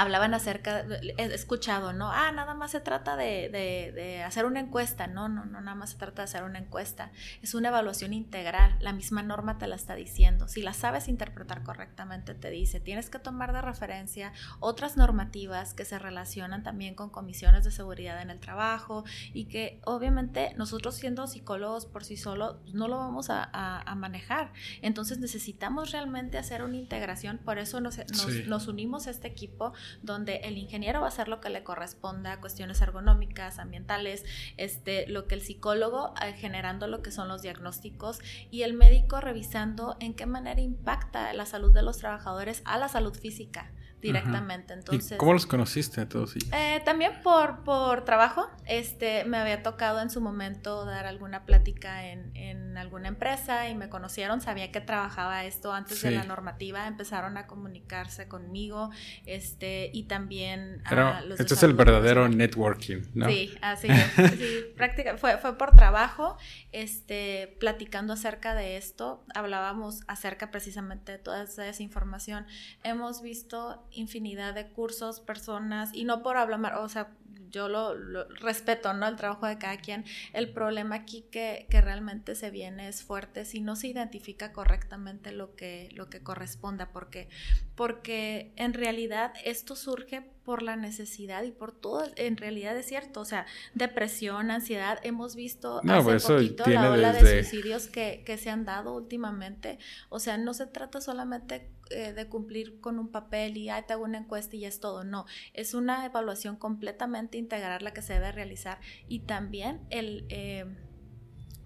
hablaban acerca, he escuchado, ¿no? Ah, nada más se trata de, de, hacer una encuesta. No, no, no, nada más se trata de hacer una encuesta. Es una evaluación integral. La misma norma te la está diciendo. Si la sabes interpretar correctamente, te dice, tienes que tomar de referencia otras normativas que se relacionan también con comisiones de seguridad en el trabajo y que obviamente nosotros siendo psicólogos por sí solos no lo vamos a, a, manejar. Entonces necesitamos realmente hacer una integración. Por eso nos, nos, nos unimos a este equipo donde el ingeniero va a hacer lo que le corresponda, cuestiones ergonómicas, ambientales, este, lo que el psicólogo eh, generando lo que son los diagnósticos y el médico revisando en qué manera impacta la salud de los trabajadores a la salud física directamente. Entonces, ¿Cómo los conociste a todos ellos? Eh, también por, por trabajo. Este, me había tocado en su momento dar alguna plática en, en alguna empresa y me conocieron, sabía que trabajaba esto antes de la normativa, empezaron a comunicarse conmigo este, y también... a los esto es el verdadero networking, ¿no? Sí, así es. Sí, práctica, fue, fue por trabajo, este, platicando acerca de esto, hablábamos acerca precisamente de toda esa información. Hemos visto infinidad de cursos, personas, y no por hablar, o sea, yo lo, respeto, ¿no? El trabajo de cada quien. El problema aquí que, que, realmente se viene es fuerte si no se identifica correctamente lo que, lo que corresponda, porque, porque en realidad esto surge por la necesidad y por todo, en realidad es cierto, o sea, depresión, ansiedad, hemos visto hace pues poquito la ola de suicidios que, que, se han dado últimamente, o sea, no se trata solamente eh, de cumplir con un papel y, ay, te hago una encuesta y ya es todo, no, es una evaluación completamente integral la que se debe realizar y también el... Eh,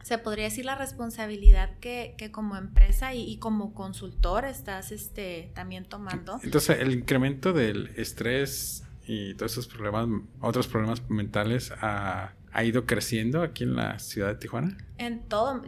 se podría decir la responsabilidad que, que como empresa y, como consultor estás este, también tomando. Entonces, el incremento del estrés y todos esos problemas, otros problemas mentales, ha, ha ido creciendo aquí en la ciudad de Tijuana. En todo,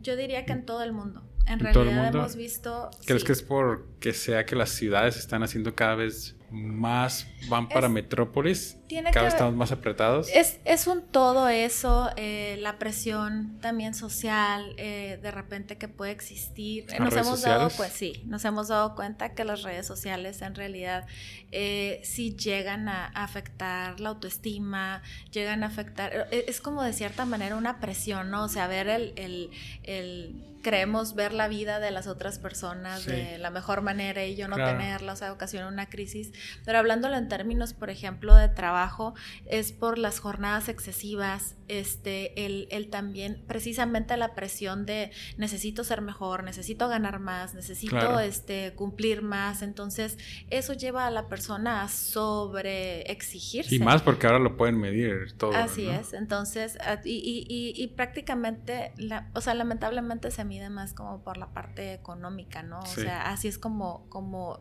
yo diría que en todo el mundo. En, realidad hemos visto... ¿Crees que es porque sea que las ciudades están haciendo cada vez más van para metrópolis, cada vez estamos más apretados. Es, es un todo eso, eh, la presión también social, eh, de repente que puede existir. nos hemos dado, pues sí, nos hemos dado cuenta que las redes sociales en realidad eh, sí llegan a, afectar la autoestima, llegan a afectar, es como de cierta manera una presión, ¿no? O sea, ver el, el, el creemos ver la vida de las otras personas de la mejor manera y yo no tenerla, o sea, ocasiona una crisis Pero hablándolo en términos, por ejemplo, de trabajo, es por las jornadas excesivas, este, el, el también, precisamente la presión de necesito ser mejor, necesito ganar más, necesito este, cumplir más. Entonces, eso lleva a la persona a sobre exigirse. Y más porque ahora lo pueden medir todo. Así es. Entonces, y, y, y, prácticamente, la, o sea, lamentablemente se mide más como por la parte económica, ¿no? O sea, así es como, como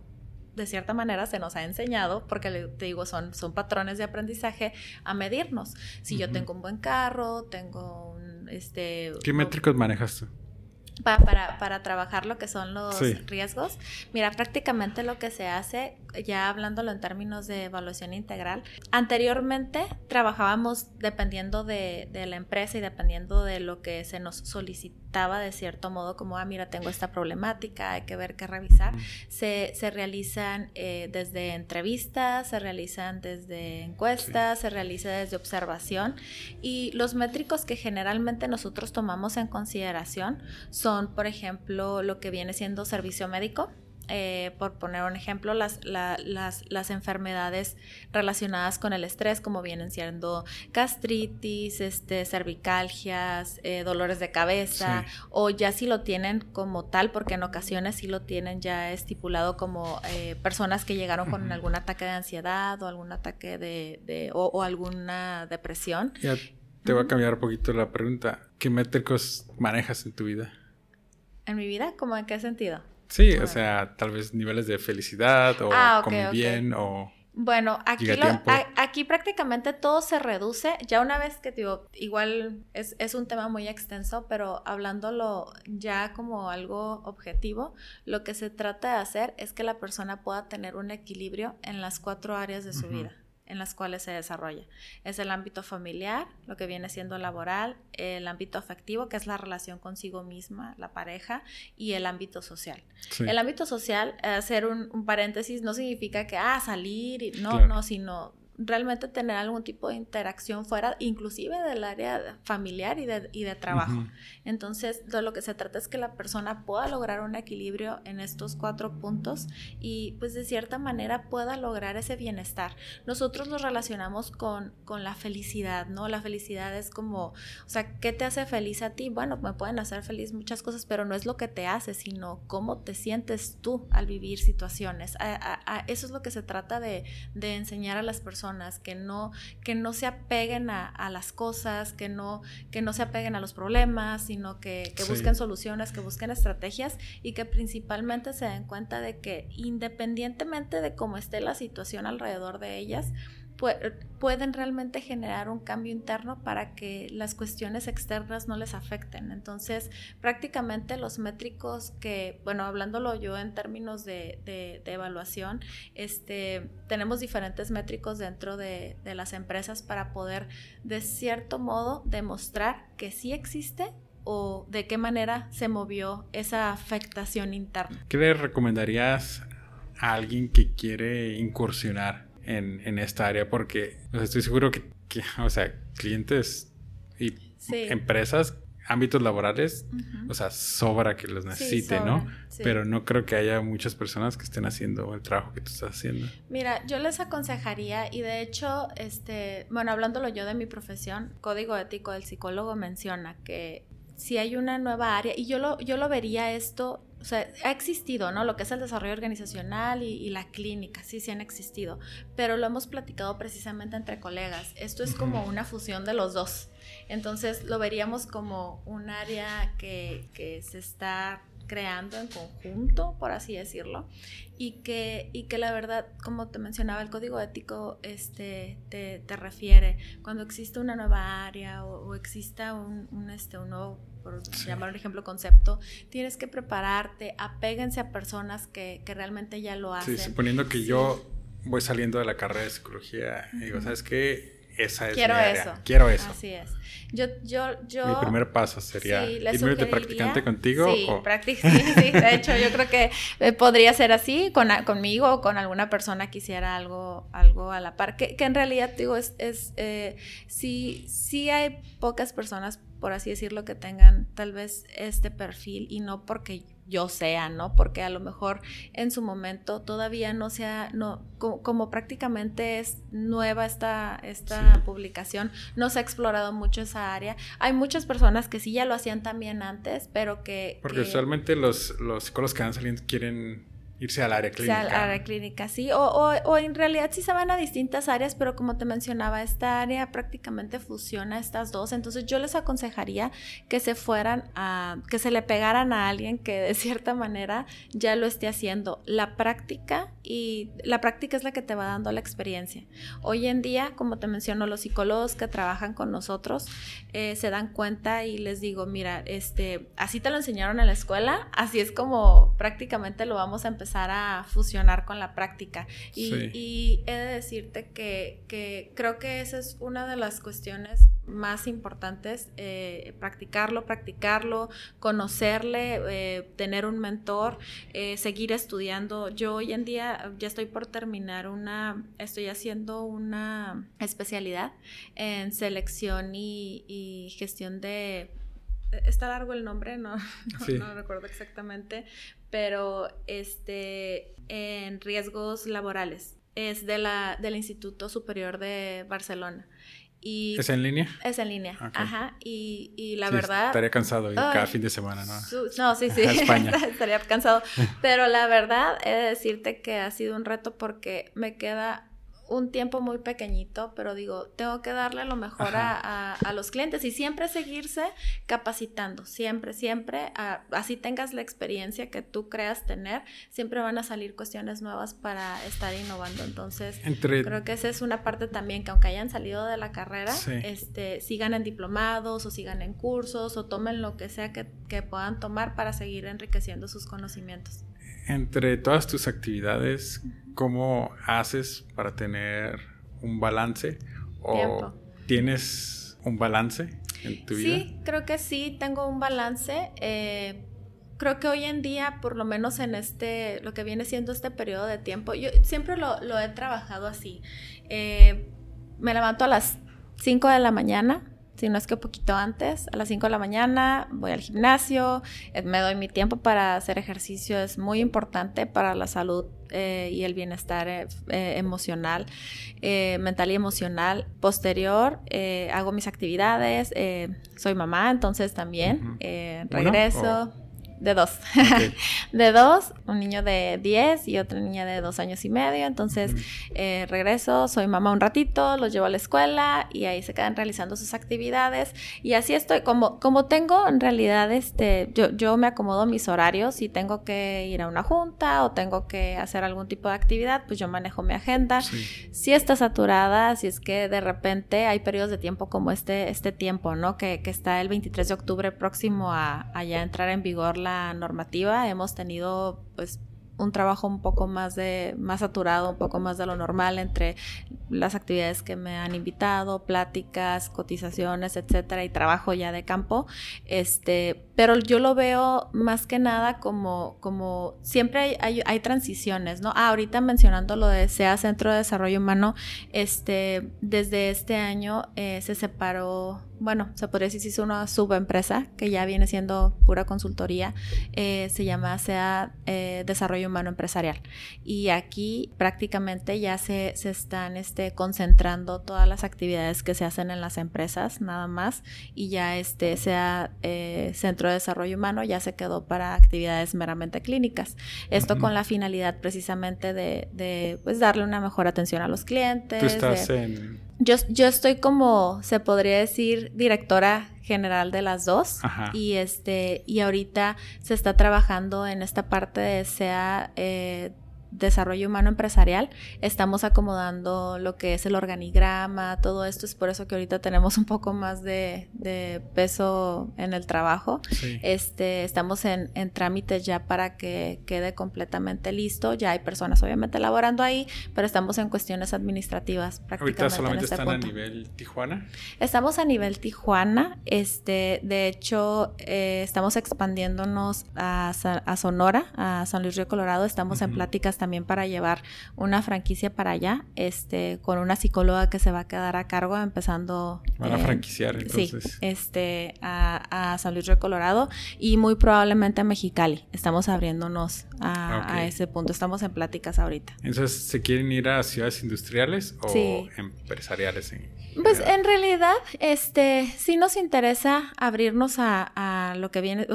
de cierta manera se nos ha enseñado, porque te digo, son, son patrones de aprendizaje a medirnos. Si yo tengo un buen carro, tengo un... Este, ¿Qué métricos manejas tú? Para, para, trabajar lo que son los riesgos. Mira, prácticamente lo que se hace, ya hablándolo en términos de evaluación integral, anteriormente trabajábamos dependiendo de, de la empresa y dependiendo de lo que se nos solicitaba de cierto modo, como, ah, mira, tengo esta problemática, hay que ver qué revisar. se, se, realizan eh, desde entrevistas, se realizan desde encuestas, se realiza desde observación y los métricos que generalmente nosotros tomamos en consideración son son, por ejemplo, lo que viene siendo servicio médico. Eh, por poner un ejemplo, las, las, las, enfermedades relacionadas con el estrés, como vienen siendo gastritis, este, cervicalgias, eh, dolores de cabeza, o ya si lo tienen como tal, porque en ocasiones sí lo tienen ya estipulado como eh, personas que llegaron con algún ataque de ansiedad o algún ataque de, o, alguna depresión. Ya te voy a cambiar un poquito la pregunta. ¿Qué métricos manejas en tu vida? ¿En mi vida? ¿Cómo en qué sentido? Sí, o sea, tal vez niveles de felicidad o ah, bien o... Bueno, aquí, aquí prácticamente todo se reduce. Ya una vez que digo, igual es, es, un tema muy extenso, pero hablándolo ya como algo objetivo, lo que se trata de hacer es que la persona pueda tener un equilibrio en las cuatro áreas de su vida en las cuales se desarrolla. Es el ámbito familiar, lo que viene siendo laboral, el ámbito afectivo, que es la relación consigo misma, la pareja, y el ámbito social. El ámbito social, hacer un, paréntesis, no significa que, ah, salir, no, no, sino realmente tener algún tipo de interacción fuera, inclusive del área familiar y de, y de trabajo. Entonces, de lo que se trata es que la persona pueda lograr un equilibrio en estos cuatro puntos y pues de cierta manera pueda lograr ese bienestar. Nosotros nos relacionamos con, con la felicidad, ¿no? La felicidad es como, o sea, ¿qué te hace feliz a ti? Bueno, me pueden hacer feliz muchas cosas, pero no es lo que te hace, sino cómo te sientes tú al vivir situaciones. eso es lo que se trata de, de enseñar a las personas que no, que no se apeguen a, las cosas, que no, que no se apeguen a los problemas, sino que, busquen soluciones, que busquen estrategias y que principalmente se den cuenta de que independientemente de cómo esté la situación alrededor de ellas, pueden realmente generar un cambio interno para que las cuestiones externas no les afecten. Entonces, prácticamente los métricos que, bueno, hablándolo yo en términos de, evaluación, este, tenemos diferentes métricos dentro de, de las empresas para poder, de cierto modo, demostrar que sí existe o de qué manera se movió esa afectación interna. ¿Qué le recomendarías a alguien que quiere incursionar en, esta área porque estoy seguro que, o sea, clientes y empresas, ámbitos laborales, o sea, sobra que los necesite, ¿no? Pero no creo que haya muchas personas que estén haciendo el trabajo que tú estás haciendo. Mira, yo les aconsejaría y de hecho, este, bueno, hablándolo yo de mi profesión, Código Ético del Psicólogo menciona que si hay una nueva área, y yo lo, yo lo vería esto o sea, ha existido, ¿no? Lo que es el desarrollo organizacional y, la clínica, sí, sí han existido, pero lo hemos platicado precisamente entre colegas. Esto es como una fusión de los dos. Entonces, lo veríamos como un área que, que se está creando en conjunto, por así decirlo, y que, y que la verdad, como te mencionaba, el código ético este, te, te refiere cuando existe una nueva área o, exista un, un, este, un nuevo por llamar un ejemplo, concepto, tienes que prepararte, apéguense a personas que, que realmente ya lo hacen. Sí, suponiendo que yo voy saliendo de la carrera de psicología y digo, ¿sabes qué? esa es Quiero mi área. eso. Quiero eso. Así es. Yo, yo, yo... Mi primer paso sería sí, irme de practicante contigo. Sí, sí, de hecho yo creo que eh, podría ser así con, conmigo o con alguna persona que hiciera algo, algo a la par. Que, que en realidad, digo, es, es eh, sí, sí hay pocas personas, por así decirlo, que tengan tal vez este perfil y no porque yo sea, ¿no? Porque a lo mejor en su momento todavía no sea, no, como, prácticamente es nueva esta, esta publicación, no se ha explorado mucho esa área. Hay muchas personas que sí ya lo hacían también antes, pero que... Porque usualmente los, los psicólogos que van saliendo quieren irse al área clínica. al área clínica, sí. O, o, o, en realidad sí se van a distintas áreas, pero como te mencionaba, esta área prácticamente fusiona estas dos. Entonces yo les aconsejaría que se fueran a, que se le pegaran a alguien que de cierta manera ya lo esté haciendo. La práctica y la práctica es la que te va dando la experiencia. Hoy en día, como te menciono, los psicólogos que trabajan con nosotros eh, se dan cuenta y les digo, mira, este, así te lo enseñaron en la escuela, así es como prácticamente lo vamos a empezar a fusionar con la práctica. Y, he de decirte que, creo que esa es una de las cuestiones más importantes, eh, practicarlo, practicarlo, conocerle, eh, tener un mentor, eh, seguir estudiando. Yo hoy en día ya estoy por terminar una, estoy haciendo una especialidad en selección y gestión de está largo el nombre, no, no, recuerdo exactamente, pero este, en riesgos laborales. Es de la, del Instituto Superior de Barcelona. Y ¿Es en línea? Es en línea, ajá. Y, y la verdad... Estaría cansado cada fin de semana, ¿no? no, sí, sí. estaría cansado. Pero la verdad, he de decirte que ha sido un reto porque me queda un tiempo muy pequeñito, pero digo, tengo que darle lo mejor a, a, los clientes y siempre seguirse capacitando, siempre, siempre, así tengas la experiencia que tú creas tener, siempre van a salir cuestiones nuevas para estar innovando. Entonces, creo que esa es una parte también que aunque hayan salido de la carrera, este, sigan en diplomados o sigan en cursos o tomen lo que sea que, que puedan tomar para seguir enriqueciendo sus conocimientos. Entre todas tus actividades, ¿cómo haces para tener un balance? ¿O tienes un balance en tu vida? Sí, creo que sí, tengo un balance. Eh, creo que hoy en día, por lo menos en este, lo que viene siendo este periodo de tiempo, yo siempre lo, he trabajado así. Eh, me levanto a las 5 de la mañana, si no es que un poquito antes, a las 5 de la mañana voy al gimnasio, eh, me doy mi tiempo para hacer ejercicio, es muy importante para la salud eh, y el bienestar eh, emocional, mental y emocional. Posterior, hago mis actividades, soy mamá, entonces también regreso. De dos. de dos, un niño de 10 y otra niña de dos años y medio. Entonces eh, regreso, soy mamá un ratito, los llevo a la escuela y ahí se quedan realizando sus actividades. Y así estoy, como, como tengo en realidad, este, yo, yo me acomodo mis horarios. Si tengo que ir a una junta o tengo que hacer algún tipo de actividad, pues yo manejo mi agenda. Si está saturada, si es que de repente hay periodos de tiempo como este, este tiempo, ¿no? Que, que está el 23 de octubre próximo a, a ya entrar en vigor la normativa. Hemos tenido pues un trabajo un poco más de más saturado, un poco más de lo normal entre las actividades que me han invitado, pláticas, cotizaciones, etcétera, y trabajo ya de campo. Este, pero yo lo veo más que nada como, como siempre hay, hay, transiciones, ¿no? Ah, ahorita mencionando lo de SEA Centro de Desarrollo Humano, este, desde este año eh, se separó bueno, se podría decir que es una subempresa que ya viene siendo pura consultoría, eh, se llama SEA eh, Desarrollo Humano Empresarial. Y aquí prácticamente ya se, se están este, concentrando todas las actividades que se hacen en las empresas, nada más, y ya este SEA eh, Centro de Desarrollo Humano ya se quedó para actividades meramente clínicas. Esto con la finalidad precisamente de, de, pues, darle una mejor atención a los clientes. Tú estás en yo, yo estoy como, se podría decir, directora general de las dos. Y este, y ahorita se está trabajando en esta parte de SEA eh, desarrollo humano empresarial, estamos acomodando lo que es el organigrama, todo esto es por eso que ahorita tenemos un poco más de, peso en el trabajo. Este, estamos en, en, trámites ya para que quede completamente listo. Ya hay personas obviamente laborando ahí, pero estamos en cuestiones administrativas prácticamente. ¿Ahorita solamente este están a nivel Tijuana? Estamos a nivel Tijuana. Este, de hecho, eh, estamos expandiéndonos a, a, Sonora, a San Luis Río Colorado. Estamos en pláticas también también para llevar una franquicia para allá, este, con una psicóloga que se va a quedar a cargo empezando. Van a franquiciar entonces. Sí, este, a, a, San Luis Río Colorado y muy probablemente a Mexicali. Estamos abriéndonos a, a, ese punto. Estamos en pláticas ahorita. Entonces, ¿se quieren ir a ciudades industriales o empresariales? En pues en realidad, este, sí nos interesa abrirnos a, lo que viene.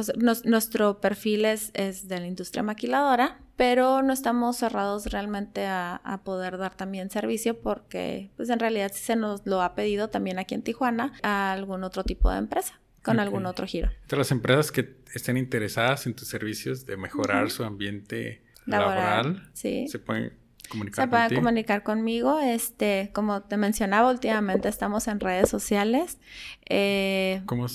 nuestro perfil es, es de la industria maquiladora, pero no estamos cerrados realmente a, poder dar también servicio porque pues en realidad sí se nos lo ha pedido también aquí en Tijuana a algún otro tipo de empresa con algún otro giro. Entre las empresas que estén interesadas en tus servicios de mejorar su ambiente laboral, se pueden comunicar se pueden comunicar conmigo. Este, como te mencionaba, últimamente estamos en redes sociales. Eh, ¿Cómo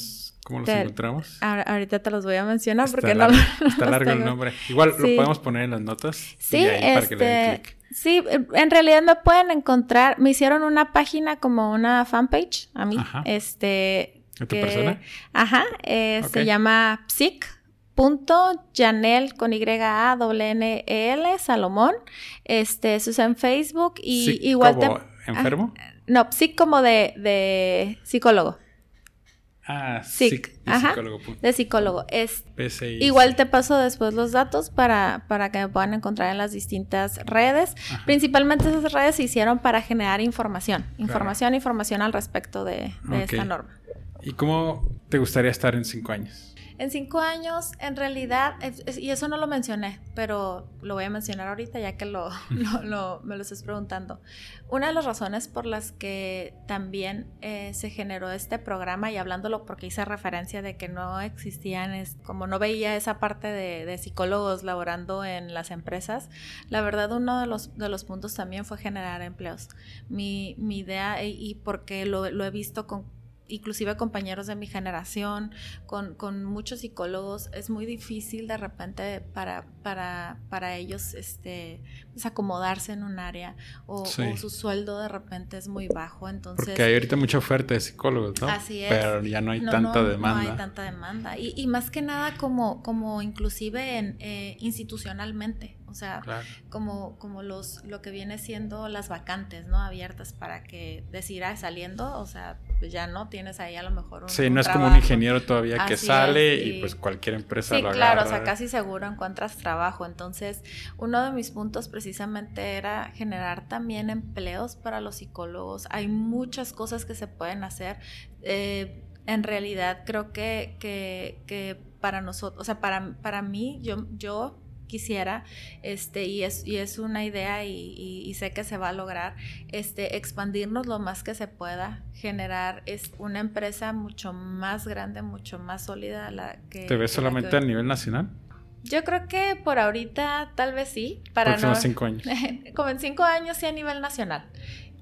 ¿Cómo los encontramos? ahorita te los voy a mencionar porque no Está largo el nombre. Igual lo podemos poner en las notas. Sí, este, sí, en realidad me pueden encontrar. Me hicieron una página como una fanpage a mí. Este. ¿A tu persona? Ajá. Eh, se llama Psic. Punto Janel con Y A W N E L Salomón. Este, eso es en Facebook y igual como enfermo. no, psic como de, de psicólogo. Ah, de psicólogo. De psicólogo. Es, igual te paso después los datos para, para que me puedan encontrar en las distintas redes. Principalmente esas redes se hicieron para generar información. Información, información al respecto de, esta norma. ¿Y cómo te gustaría estar en cinco años? En cinco años, en realidad, y eso no lo mencioné, pero lo voy a mencionar ahorita ya que lo, me lo estás preguntando. Una de las razones por las que también eh, se generó este programa, y hablándolo porque hice referencia de que no existían, es, como no veía esa parte de, psicólogos laborando en las empresas, la verdad uno de los, de los puntos también fue generar empleos. Mi, mi idea, y, y porque lo, lo he visto con inclusive compañeros de mi generación, con, con, muchos psicólogos, es muy difícil de repente para, para, para ellos este, pues acomodarse en un área o, su sueldo de repente es muy bajo. Entonces, Porque hay ahorita mucha oferta de psicólogos, ¿no? Así es. Pero ya no hay tanta demanda. No hay tanta demanda. Y, y, más que nada como, como inclusive en, eh, institucionalmente. O sea, como, como los, lo que viene siendo las vacantes, ¿no? Abiertas para que decir, ah, saliendo, o sea, pues ya no tienes ahí a lo mejor un. Sí, no es como un ingeniero todavía que sale y, pues cualquier empresa sí, lo claro, o sea, casi seguro encuentras trabajo. Entonces, uno de mis puntos precisamente era generar también empleos para los psicólogos. Hay muchas cosas que se pueden hacer. Eh, en realidad, creo que, que, que para nosotros, o sea, para, para mí, yo, yo quisiera, este, y es, y es una idea y, sé que se va a lograr, este, expandirnos lo más que se pueda, generar es una empresa mucho más grande, mucho más sólida. La que, ¿Te ves solamente a nivel nacional? Yo creo que por ahorita tal vez sí. Para Próximos cinco años. como en cinco años sí a nivel nacional.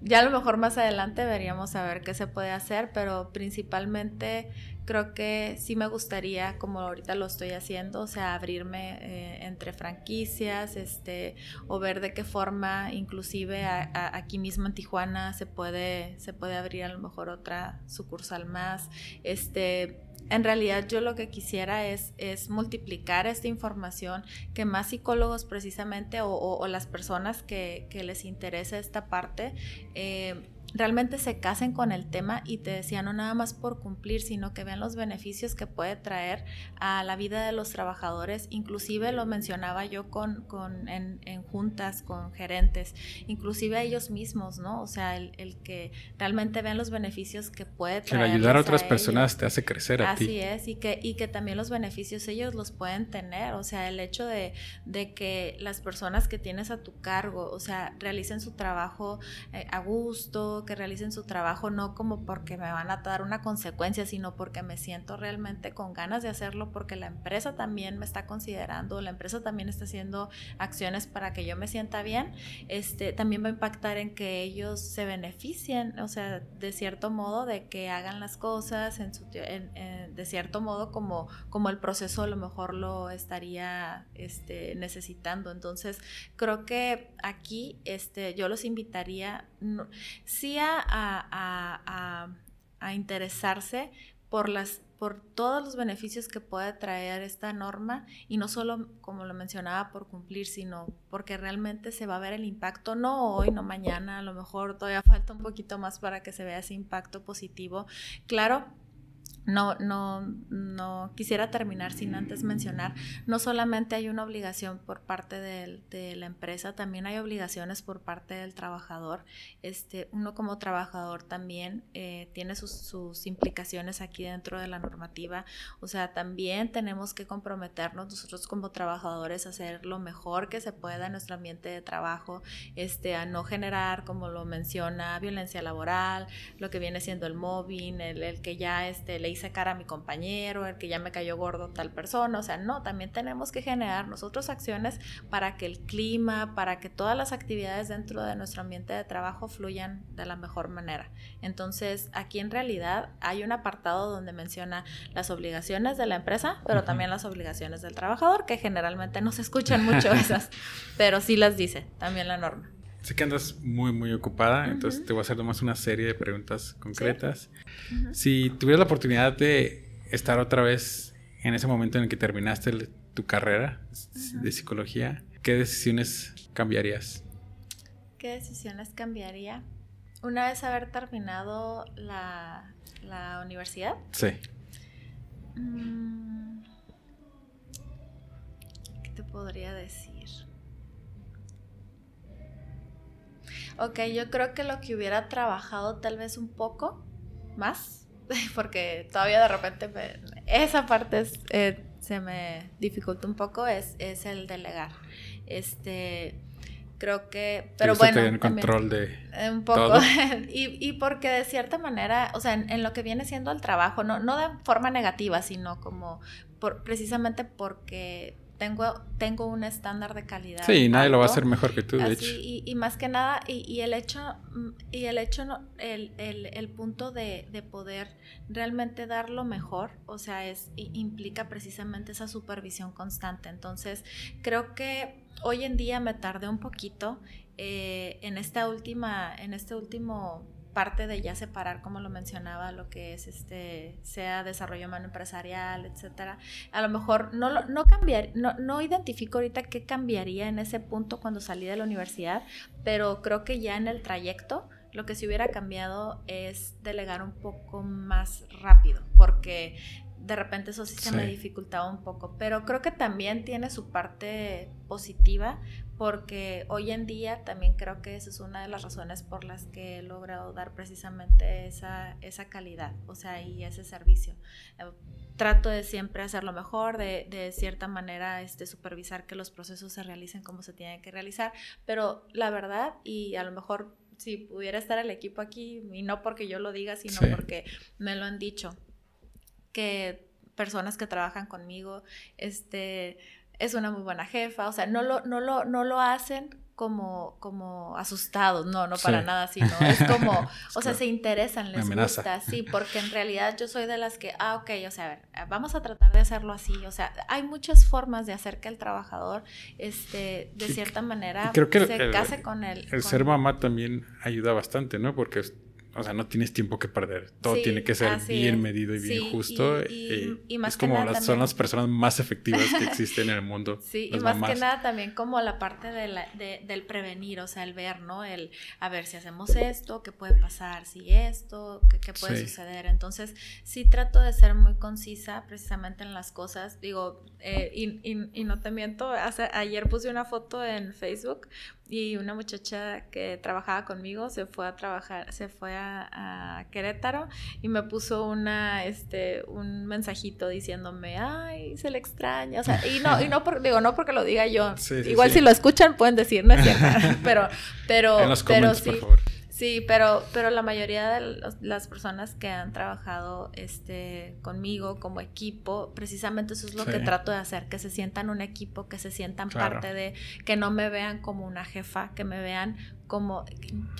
Ya a lo mejor más adelante veríamos a ver qué se puede hacer, pero principalmente creo que sí me gustaría, como ahorita lo estoy haciendo, o sea, abrirme eh, entre franquicias, este, o ver de qué forma, inclusive aquí mismo en Tijuana se puede, se puede abrir a lo mejor otra sucursal más, este, en realidad yo lo que quisiera es, es multiplicar esta información, que más psicólogos precisamente o, las personas que, les interesa esta parte, eh, realmente se casen con el tema y te decía no nada más por cumplir, sino que vean los beneficios que puede traer a la vida de los trabajadores. Inclusive lo mencionaba yo con, con en, juntas con gerentes, inclusive a ellos mismos, ¿no? O sea, el, que realmente vean los beneficios que puede traer. Que ayudar a otras personas te hace crecer a ti. Así es, y que, y que también los beneficios ellos los pueden tener. O sea, el hecho de, de que las personas que tienes a tu cargo, o sea, realicen su trabajo eh, a gusto, que realicen su trabajo no como porque me van a dar una consecuencia, sino porque me siento realmente con ganas de hacerlo, porque la empresa también me está considerando, la empresa también está haciendo acciones para que yo me sienta bien, este, también va a impactar en que ellos se beneficien, o sea, de cierto modo, de que hagan las cosas en su, de cierto modo como, como el proceso a lo mejor lo estaría este, necesitando. Entonces, creo que aquí este, yo los invitaría, sí a, a, interesarse por las por todos los beneficios que puede traer esta norma y no solo, como lo mencionaba, por cumplir, sino porque realmente se va a ver el impacto, no hoy, no mañana, a lo mejor todavía falta un poquito más para que se vea ese impacto positivo. Claro, no, no, no quisiera terminar sin antes mencionar, no solamente hay una obligación por parte de, la empresa, también hay obligaciones por parte del trabajador. Este, uno como trabajador también eh, tiene sus, implicaciones aquí dentro de la normativa. O sea, también tenemos que comprometernos nosotros como trabajadores a hacer lo mejor que se pueda en nuestro ambiente de trabajo, este, a no generar, como lo menciona, violencia laboral, lo que viene siendo el mobbing, el, el que ya este, le hice cara a mi compañero, el que ya me cayó gordo tal persona, o sea, no, también tenemos que generar nosotros acciones para que el clima, para que todas las actividades dentro de nuestro ambiente de trabajo fluyan de la mejor manera. Entonces, aquí en realidad hay un apartado donde menciona las obligaciones de la empresa, pero también las obligaciones del trabajador, que generalmente no se escuchan mucho esas, pero sí las dice también la norma. Sé que andas muy, muy ocupada, entonces te voy a hacer nomás una serie de preguntas concretas. Si tuvieras la oportunidad de estar otra vez en ese momento en el que terminaste tu carrera de psicología, ¿qué decisiones cambiarías? ¿Qué decisiones cambiaría? Una vez haber terminado la, la universidad. Sí. Mm, ¿Qué te podría decir? Ok, yo creo que lo que hubiera trabajado tal vez un poco más, porque todavía de repente esa parte eh, se me dificulta un poco, es, es el delegar. Este, creo que pero bueno en control de eh, un poco y, y, porque de cierta manera o sea en, lo que viene siendo el trabajo no no de forma negativa sino como por precisamente porque tengo, tengo un estándar de calidad. Sí, nadie lo va a hacer mejor que tú, de hecho. Y, más que nada, y, el hecho, y el hecho, el, el, el punto de, de, poder realmente dar lo mejor, o sea, es, implica precisamente esa supervisión constante. Entonces, creo que hoy en día me tardé un poquito eh, en esta última, en este último parte de ya separar, como lo mencionaba, lo que es este, sea desarrollo humano empresarial, etcétera. A lo mejor no, no cambiar, no, no identifico ahorita qué cambiaría en ese punto cuando salí de la universidad, pero creo que ya en el trayecto lo que se hubiera cambiado es delegar un poco más rápido, porque de repente eso sí se me dificultaba un poco, pero creo que también tiene su parte positiva porque hoy en día también creo que esa es una de las razones por las que he logrado dar precisamente esa, esa calidad, o sea, y ese servicio. Eh, trato de siempre hacerlo mejor, de, de cierta manera este, supervisar que los procesos se realicen como se tienen que realizar, pero la verdad, y a lo mejor si pudiera estar el equipo aquí, y no porque yo lo diga, sino porque me lo han dicho, que personas que trabajan conmigo, este es una muy buena jefa, o sea, no lo, no lo, no lo hacen como, como asustados, no, no para nada, sino es como, o sea, se interesan, les gusta, sí, porque en realidad yo soy de las que, ah, ok, o sea, a ver, vamos a tratar de hacerlo así, o sea, hay muchas formas de hacer que el trabajador, este, de cierta manera, se case con él. El, ser mamá también ayuda bastante, ¿no? Porque o sea, no tienes tiempo que perder. Todo tiene que ser bien medido y bien justo. Y, es como las, son las personas más efectivas que existen en el mundo. Sí, y más que nada también como la parte de la, del prevenir, o sea, el ver, ¿no? El, a ver, si hacemos esto, ¿qué puede pasar? Si esto, ¿qué, puede suceder? Entonces, sí trato de ser muy concisa precisamente en las cosas. Digo, eh, y, y, no te miento, hace, ayer puse una foto en Facebook y una muchacha que trabajaba conmigo se fue a trabajar, se fue a, Querétaro y me puso una, este, un mensajito diciéndome, ay, se le extraña, o sea, y no, y no digo, no porque lo diga yo, igual si lo escuchan pueden decir, no es cierto, pero, pero, pero sí. Por favor. Sí, pero, pero la mayoría de las personas que han trabajado este, conmigo como equipo, precisamente eso es lo que trato de hacer, que se sientan un equipo, que se sientan parte de, que no me vean como una jefa, que me vean como,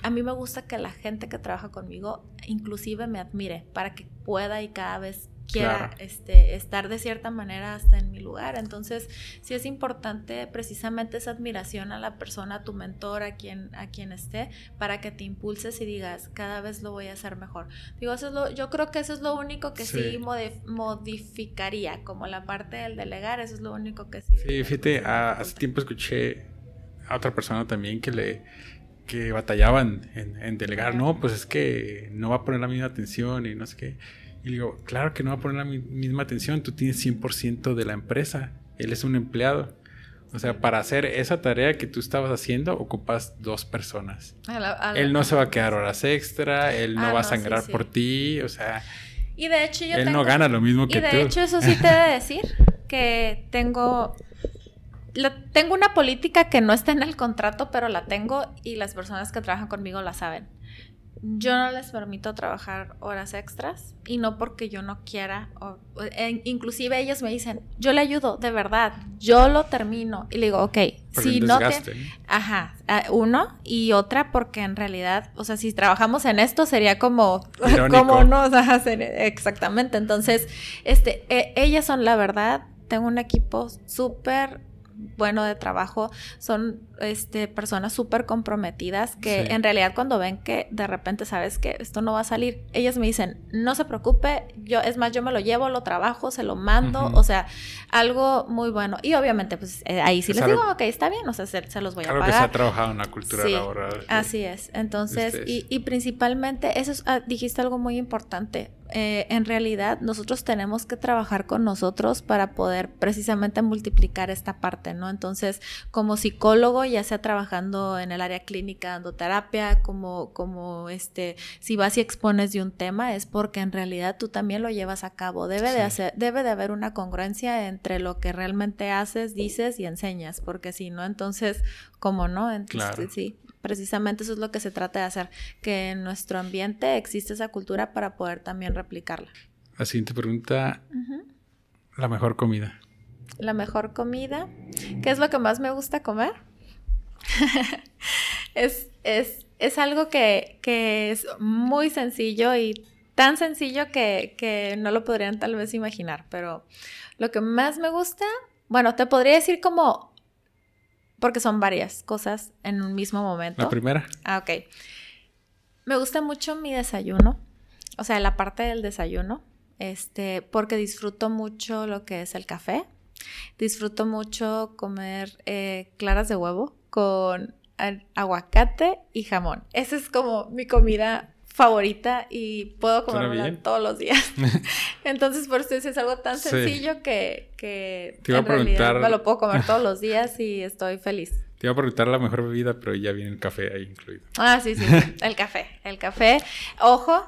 a mí me gusta que la gente que trabaja conmigo inclusive me admire para que pueda y cada vez quiera este, estar de cierta manera hasta en mi lugar. Entonces, sí es importante precisamente esa admiración a la persona, a tu mentor, a quien, a quien esté, para que te impulses y digas, cada vez lo voy a hacer mejor. Digo, eso es lo, yo creo que eso es lo único que sí, modificaría, como la parte del delegar, eso es lo único que sí. Sí, fíjate, hace tiempo escuché a otra persona también que le que batallaban en, en delegar, no, pues es que no va a poner la misma atención y no sé qué. Y digo, claro que no va a poner la misma atención, tú tienes 100% de la empresa, él es un empleado. O sea, para hacer esa tarea que tú estabas haciendo, ocupas dos personas. él no se va a quedar horas extra, él no ah, va a sangrar por ti, o sea... Y de hecho yo Él no gana lo mismo que tú. Y de hecho eso sí te he de decir, que tengo... tengo una política que no está en el contrato, pero la tengo y las personas que trabajan conmigo la saben yo no les permito trabajar horas extras y no porque yo no quiera, o, inclusive ellos me dicen, yo le ayudo, de verdad, yo lo termino y le digo, ok, si no te... Ajá, uno y otra porque en realidad, o sea, si trabajamos en esto sería como, como no, exactamente, entonces, este, e, ellas son la verdad, tengo un equipo súper bueno de trabajo, son este, personas súper comprometidas que en realidad cuando ven que de repente sabes que esto no va a salir, ellas me dicen, no se preocupe, yo es más, yo me lo llevo, lo trabajo, se lo mando, o sea, algo muy bueno. Y obviamente, pues eh, ahí sí les digo, ok, está bien, o sea, se, los voy a pagar. que se ha trabajado en la cultura laboral. Así es, entonces, y, y, principalmente, eso es, ah, dijiste algo muy importante, eh, en realidad nosotros tenemos que trabajar con nosotros para poder precisamente multiplicar esta parte, ¿no? Entonces, como psicólogo, ya sea trabajando en el área clínica dando terapia, como, como este, si vas y expones de un tema, es porque en realidad tú también lo llevas a cabo. Debe de hacer, debe de haber una congruencia entre lo que realmente haces, dices y enseñas, porque si no, entonces, ¿cómo no? Entonces, sí precisamente eso es lo que se trata de hacer, que en nuestro ambiente existe esa cultura para poder también replicarla. La siguiente pregunta, la mejor comida. La mejor comida, ¿qué es lo que más me gusta comer? es, es, algo que, es muy sencillo y tan sencillo que, que no lo podrían tal vez imaginar, pero lo que más me gusta, bueno, te podría decir como porque son varias cosas en un mismo momento. La primera. Ah, ok. Me gusta mucho mi desayuno, o sea, la parte del desayuno, este, porque disfruto mucho lo que es el café. Disfruto mucho comer eh, claras de huevo con aguacate y jamón. Esa es como mi comida favorita y puedo comerla todos los días. Entonces, por eso es algo tan sencillo que, que Te iba en a realidad me lo puedo comer todos los días y estoy feliz. Te iba a preguntar la mejor bebida, pero ya viene el café ahí incluido. Ah, sí, sí, el café. El café, ojo,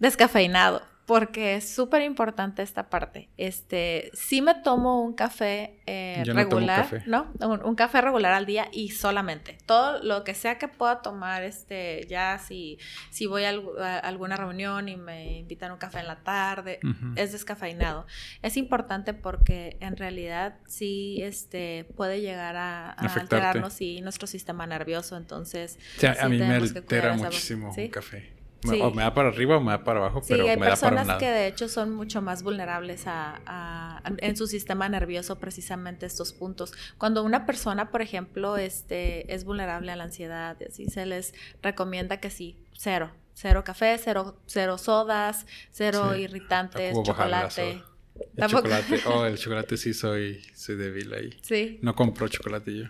descafeinado porque es súper importante esta parte. Este, sí me tomo un café eh, regular, ¿no? Un, café regular al día y solamente. Todo lo que sea que pueda tomar, este, ya si, si voy a, alguna reunión y me invitan un café en la tarde, es descafeinado. Es importante porque en realidad sí, este, puede llegar a, alterarnos y nuestro sistema nervioso, entonces... a mí me altera muchísimo un café. O me da para arriba o me da para abajo, pero hay me da para personas que de hecho son mucho más vulnerables a, en su sistema nervioso precisamente estos puntos. Cuando una persona, por ejemplo, este, es vulnerable a la ansiedad, así se les recomienda que sí, cero, cero café, cero, cero sodas, cero irritantes, chocolate. El chocolate, oh, el chocolate sí soy, soy débil ahí. Sí. No compro chocolate yo.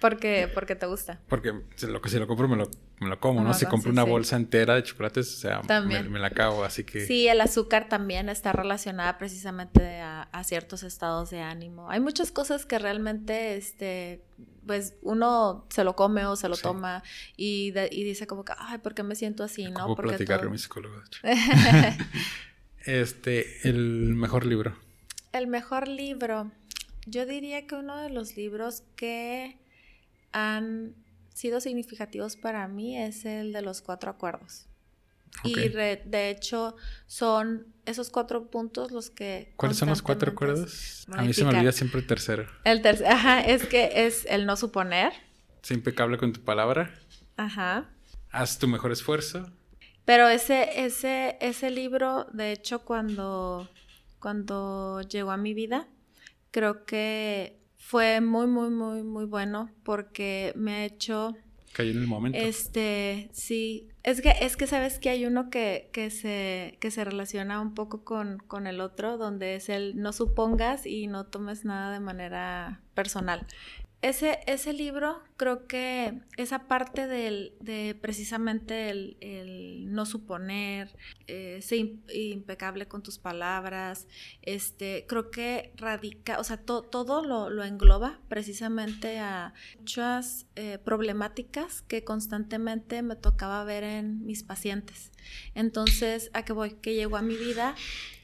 Porque, porque te gusta. Porque lo que si lo compro me lo, me lo como, ¿no? Si compro una bolsa entera de chocolates, o sea, me, la acabo, así que... Sí, el azúcar también está relacionada precisamente a, ciertos estados de ánimo. Hay muchas cosas que realmente, este, pues uno se lo come o se lo toma y, y, dice como que, ay, ¿por qué me siento así, no? Porque platicar con mi psicólogo. este, el mejor libro. El mejor libro. Yo diría que uno de los libros que han sido significativos para mí es el de los cuatro acuerdos. Y de hecho son esos cuatro puntos los que... ¿Cuáles son los cuatro acuerdos? A mí se me olvida siempre el tercero. El tercero, ajá, es que es el no suponer. Sé impecable con tu palabra. Ajá. Haz tu mejor esfuerzo. Pero ese, ese, ese libro, de hecho, cuando cuando llegó a mi vida. Creo que fue muy, muy, muy, muy bueno porque me ha hecho... Cayó en el momento. Este, sí. Es que, es que sabes que hay uno que, que, se, que se relaciona un poco con, con el otro, donde es el no supongas y no tomes nada de manera personal. Ese, ese libro, creo que esa parte de precisamente el, no suponer, eh, ser impecable con tus palabras, este, creo que radica, o sea, todo lo, engloba precisamente a muchas eh, problemáticas que constantemente me tocaba ver en mis pacientes. Entonces, ¿a qué voy? Que llegó a mi vida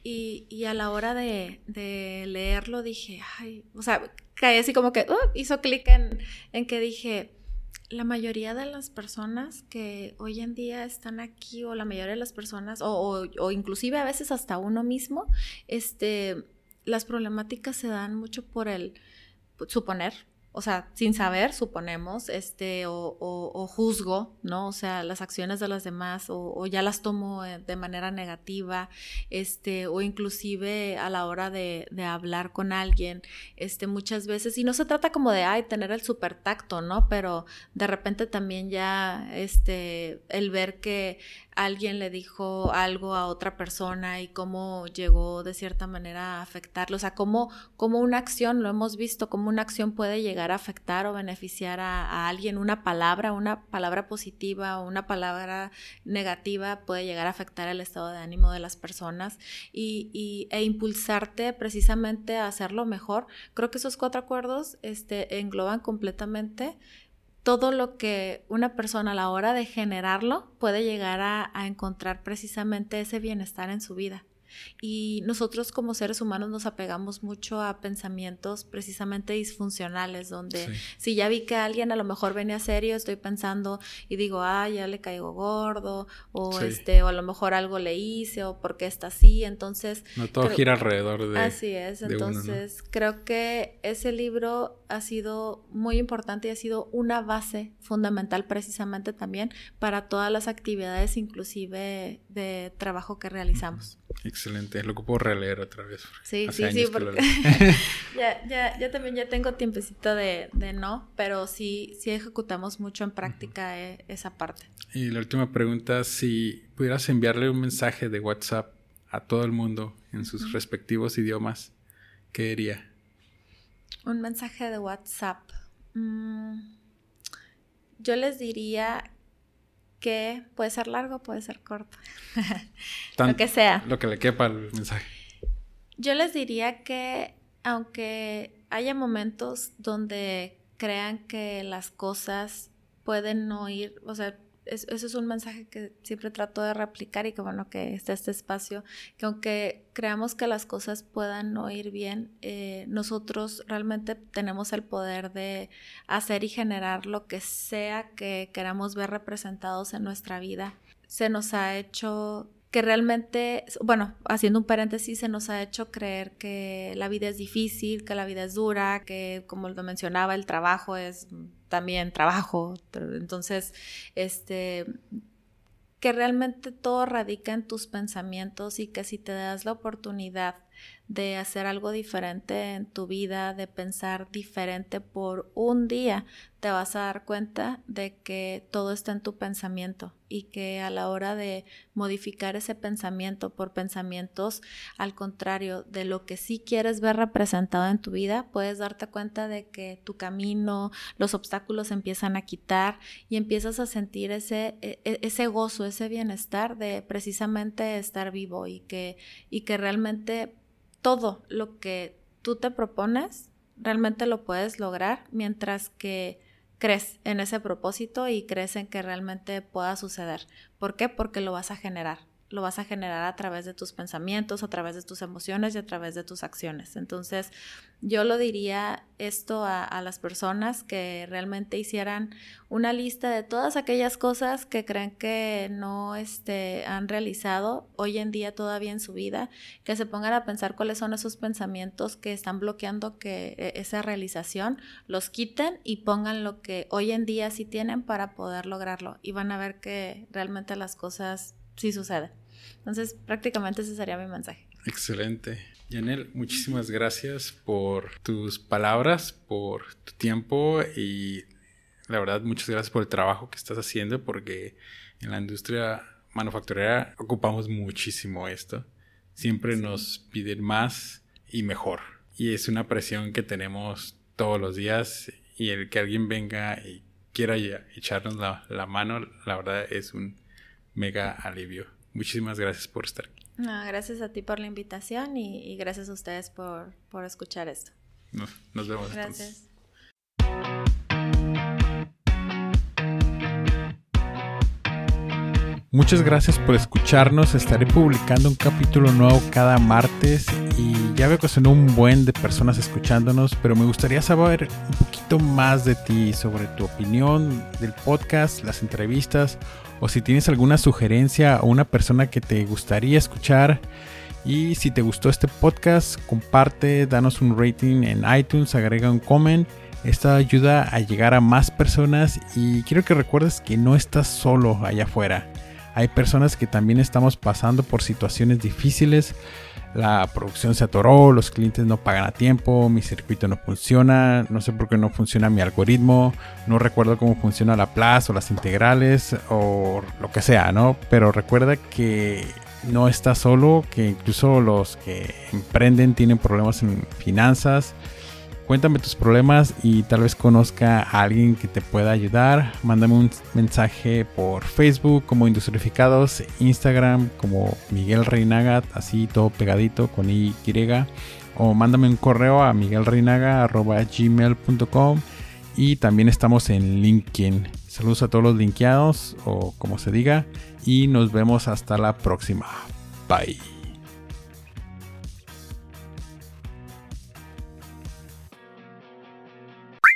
y, y a la hora de, de leerlo dije, ay, o sea, caí así como que uh, hizo clic en, en que dije, la mayoría de las personas que hoy en día están aquí o la mayoría de las personas o, o, inclusive a veces hasta uno mismo, este, las problemáticas se dan mucho por el suponer, o sea, sin saber, suponemos, este, o, o, juzgo, ¿no? O sea, las acciones de las demás, o, ya las tomo eh, de manera negativa, este, o inclusive a la hora de, de, hablar con alguien, este, muchas veces, y no se trata como de, ay, tener el super tacto, ¿no? Pero de repente también ya, este, el ver que alguien le dijo algo a otra persona y cómo llegó de cierta manera a afectarlo. O sea, cómo, cómo una acción, lo hemos visto, cómo una acción puede llegar a afectar o beneficiar a, alguien. Una palabra, una palabra positiva o una palabra negativa puede llegar a afectar el estado de ánimo de las personas y, y, e impulsarte precisamente a hacerlo mejor. Creo que esos cuatro acuerdos este, engloban completamente todo lo que una persona a la hora de generarlo puede llegar a, encontrar precisamente ese bienestar en su vida. Y nosotros como seres humanos nos apegamos mucho a pensamientos precisamente disfuncionales, donde si ya vi que alguien a lo mejor venía serio, estoy pensando y digo, ah, ya le caigo gordo, o este, o a lo mejor algo le hice, o porque está así, entonces... No todo gira alrededor de... Así es, entonces creo que ese libro ha sido muy importante y ha sido una base fundamental precisamente también para todas las actividades, inclusive de trabajo que realizamos. Excelente, lo puedo releer otra vez. Sí, sí, sí, porque ya, ya, ya también ya tengo tiempecito de, de, no, pero sí, sí ejecutamos mucho en práctica eh, esa parte. Y la última pregunta, si pudieras enviarle un mensaje de WhatsApp a todo el mundo en sus respectivos idiomas, ¿qué diría? Un mensaje de WhatsApp. Mm, yo les diría que puede ser largo, puede ser corto. lo que sea. Lo que le quepa el mensaje. Yo les diría que aunque haya momentos donde crean que las cosas pueden no ir, o sea, eso es un mensaje que siempre trato de replicar y que bueno que está este espacio, que aunque creamos que las cosas puedan no ir bien, eh, nosotros realmente tenemos el poder de hacer y generar lo que sea que queramos ver representados en nuestra vida. Se nos ha hecho que realmente, bueno, haciendo un paréntesis, se nos ha hecho creer que la vida es difícil, que la vida es dura, que como lo mencionaba, el trabajo es también trabajo. Entonces, este, que realmente todo radica en tus pensamientos y que si te das la oportunidad de hacer algo diferente en tu vida, de pensar diferente por un día, te vas a dar cuenta de que todo está en tu pensamiento y que a la hora de modificar ese pensamiento por pensamientos al contrario de lo que sí quieres ver representado en tu vida, puedes darte cuenta de que tu camino, los obstáculos empiezan a quitar y empiezas a sentir ese, e, e, ese gozo, ese bienestar de precisamente estar vivo y que, y que realmente todo lo que tú te propones realmente lo puedes lograr mientras que crees en ese propósito y crees en que realmente pueda suceder. ¿Por qué? Porque lo vas a generar lo vas a generar a través de tus pensamientos, a través de tus emociones y a través de tus acciones. Entonces, yo lo diría esto a, las personas que realmente hicieran una lista de todas aquellas cosas que creen que no este, han realizado hoy en día todavía en su vida, que se pongan a pensar cuáles son esos pensamientos que están bloqueando que e, esa realización, los quiten y pongan lo que hoy en día sí tienen para poder lograrlo y van a ver que realmente las cosas sí suceden. Entonces, prácticamente ese sería mi mensaje. Excelente. Yanel, muchísimas gracias por tus palabras, por tu tiempo y la verdad muchas gracias por el trabajo que estás haciendo porque en la industria manufacturera ocupamos muchísimo esto. Siempre nos piden más y mejor. Y es una presión que tenemos todos los días y el que alguien venga y quiera echarnos la, mano, la verdad es un mega alivio. Muchísimas gracias por estar aquí. gracias a ti por la invitación y, gracias a ustedes por, escuchar esto. Nos, vemos. Gracias. Muchas gracias por escucharnos. Estaré publicando un capítulo nuevo cada martes y ya veo que son un buen de personas escuchándonos, pero me gustaría saber un poquito más de ti sobre tu opinión del podcast, las entrevistas o si tienes alguna sugerencia o una persona que te gustaría escuchar. Y si te gustó este podcast, comparte, danos un rating en iTunes, agrega un comment. Esto ayuda a llegar a más personas y quiero que recuerdes que no estás solo allá afuera hay personas que también estamos pasando por situaciones difíciles. La producción se atoró, los clientes no pagan a tiempo, mi circuito no funciona, no sé por qué no funciona mi algoritmo, no recuerdo cómo funciona la plaza o las integrales o lo que sea, ¿no? Pero recuerda que no estás solo, que incluso los que emprenden tienen problemas en finanzas Cuéntame tus problemas y tal vez conozca a alguien que te pueda ayudar. Mándame un mensaje por Facebook como Industrificados, Instagram como Miguel Reinaga, así todo pegadito con Y. O mándame un correo a miguelreinaga.gmail.com y también estamos en LinkedIn. Saludos a todos los linkeados o como se diga y nos vemos hasta la próxima. Bye.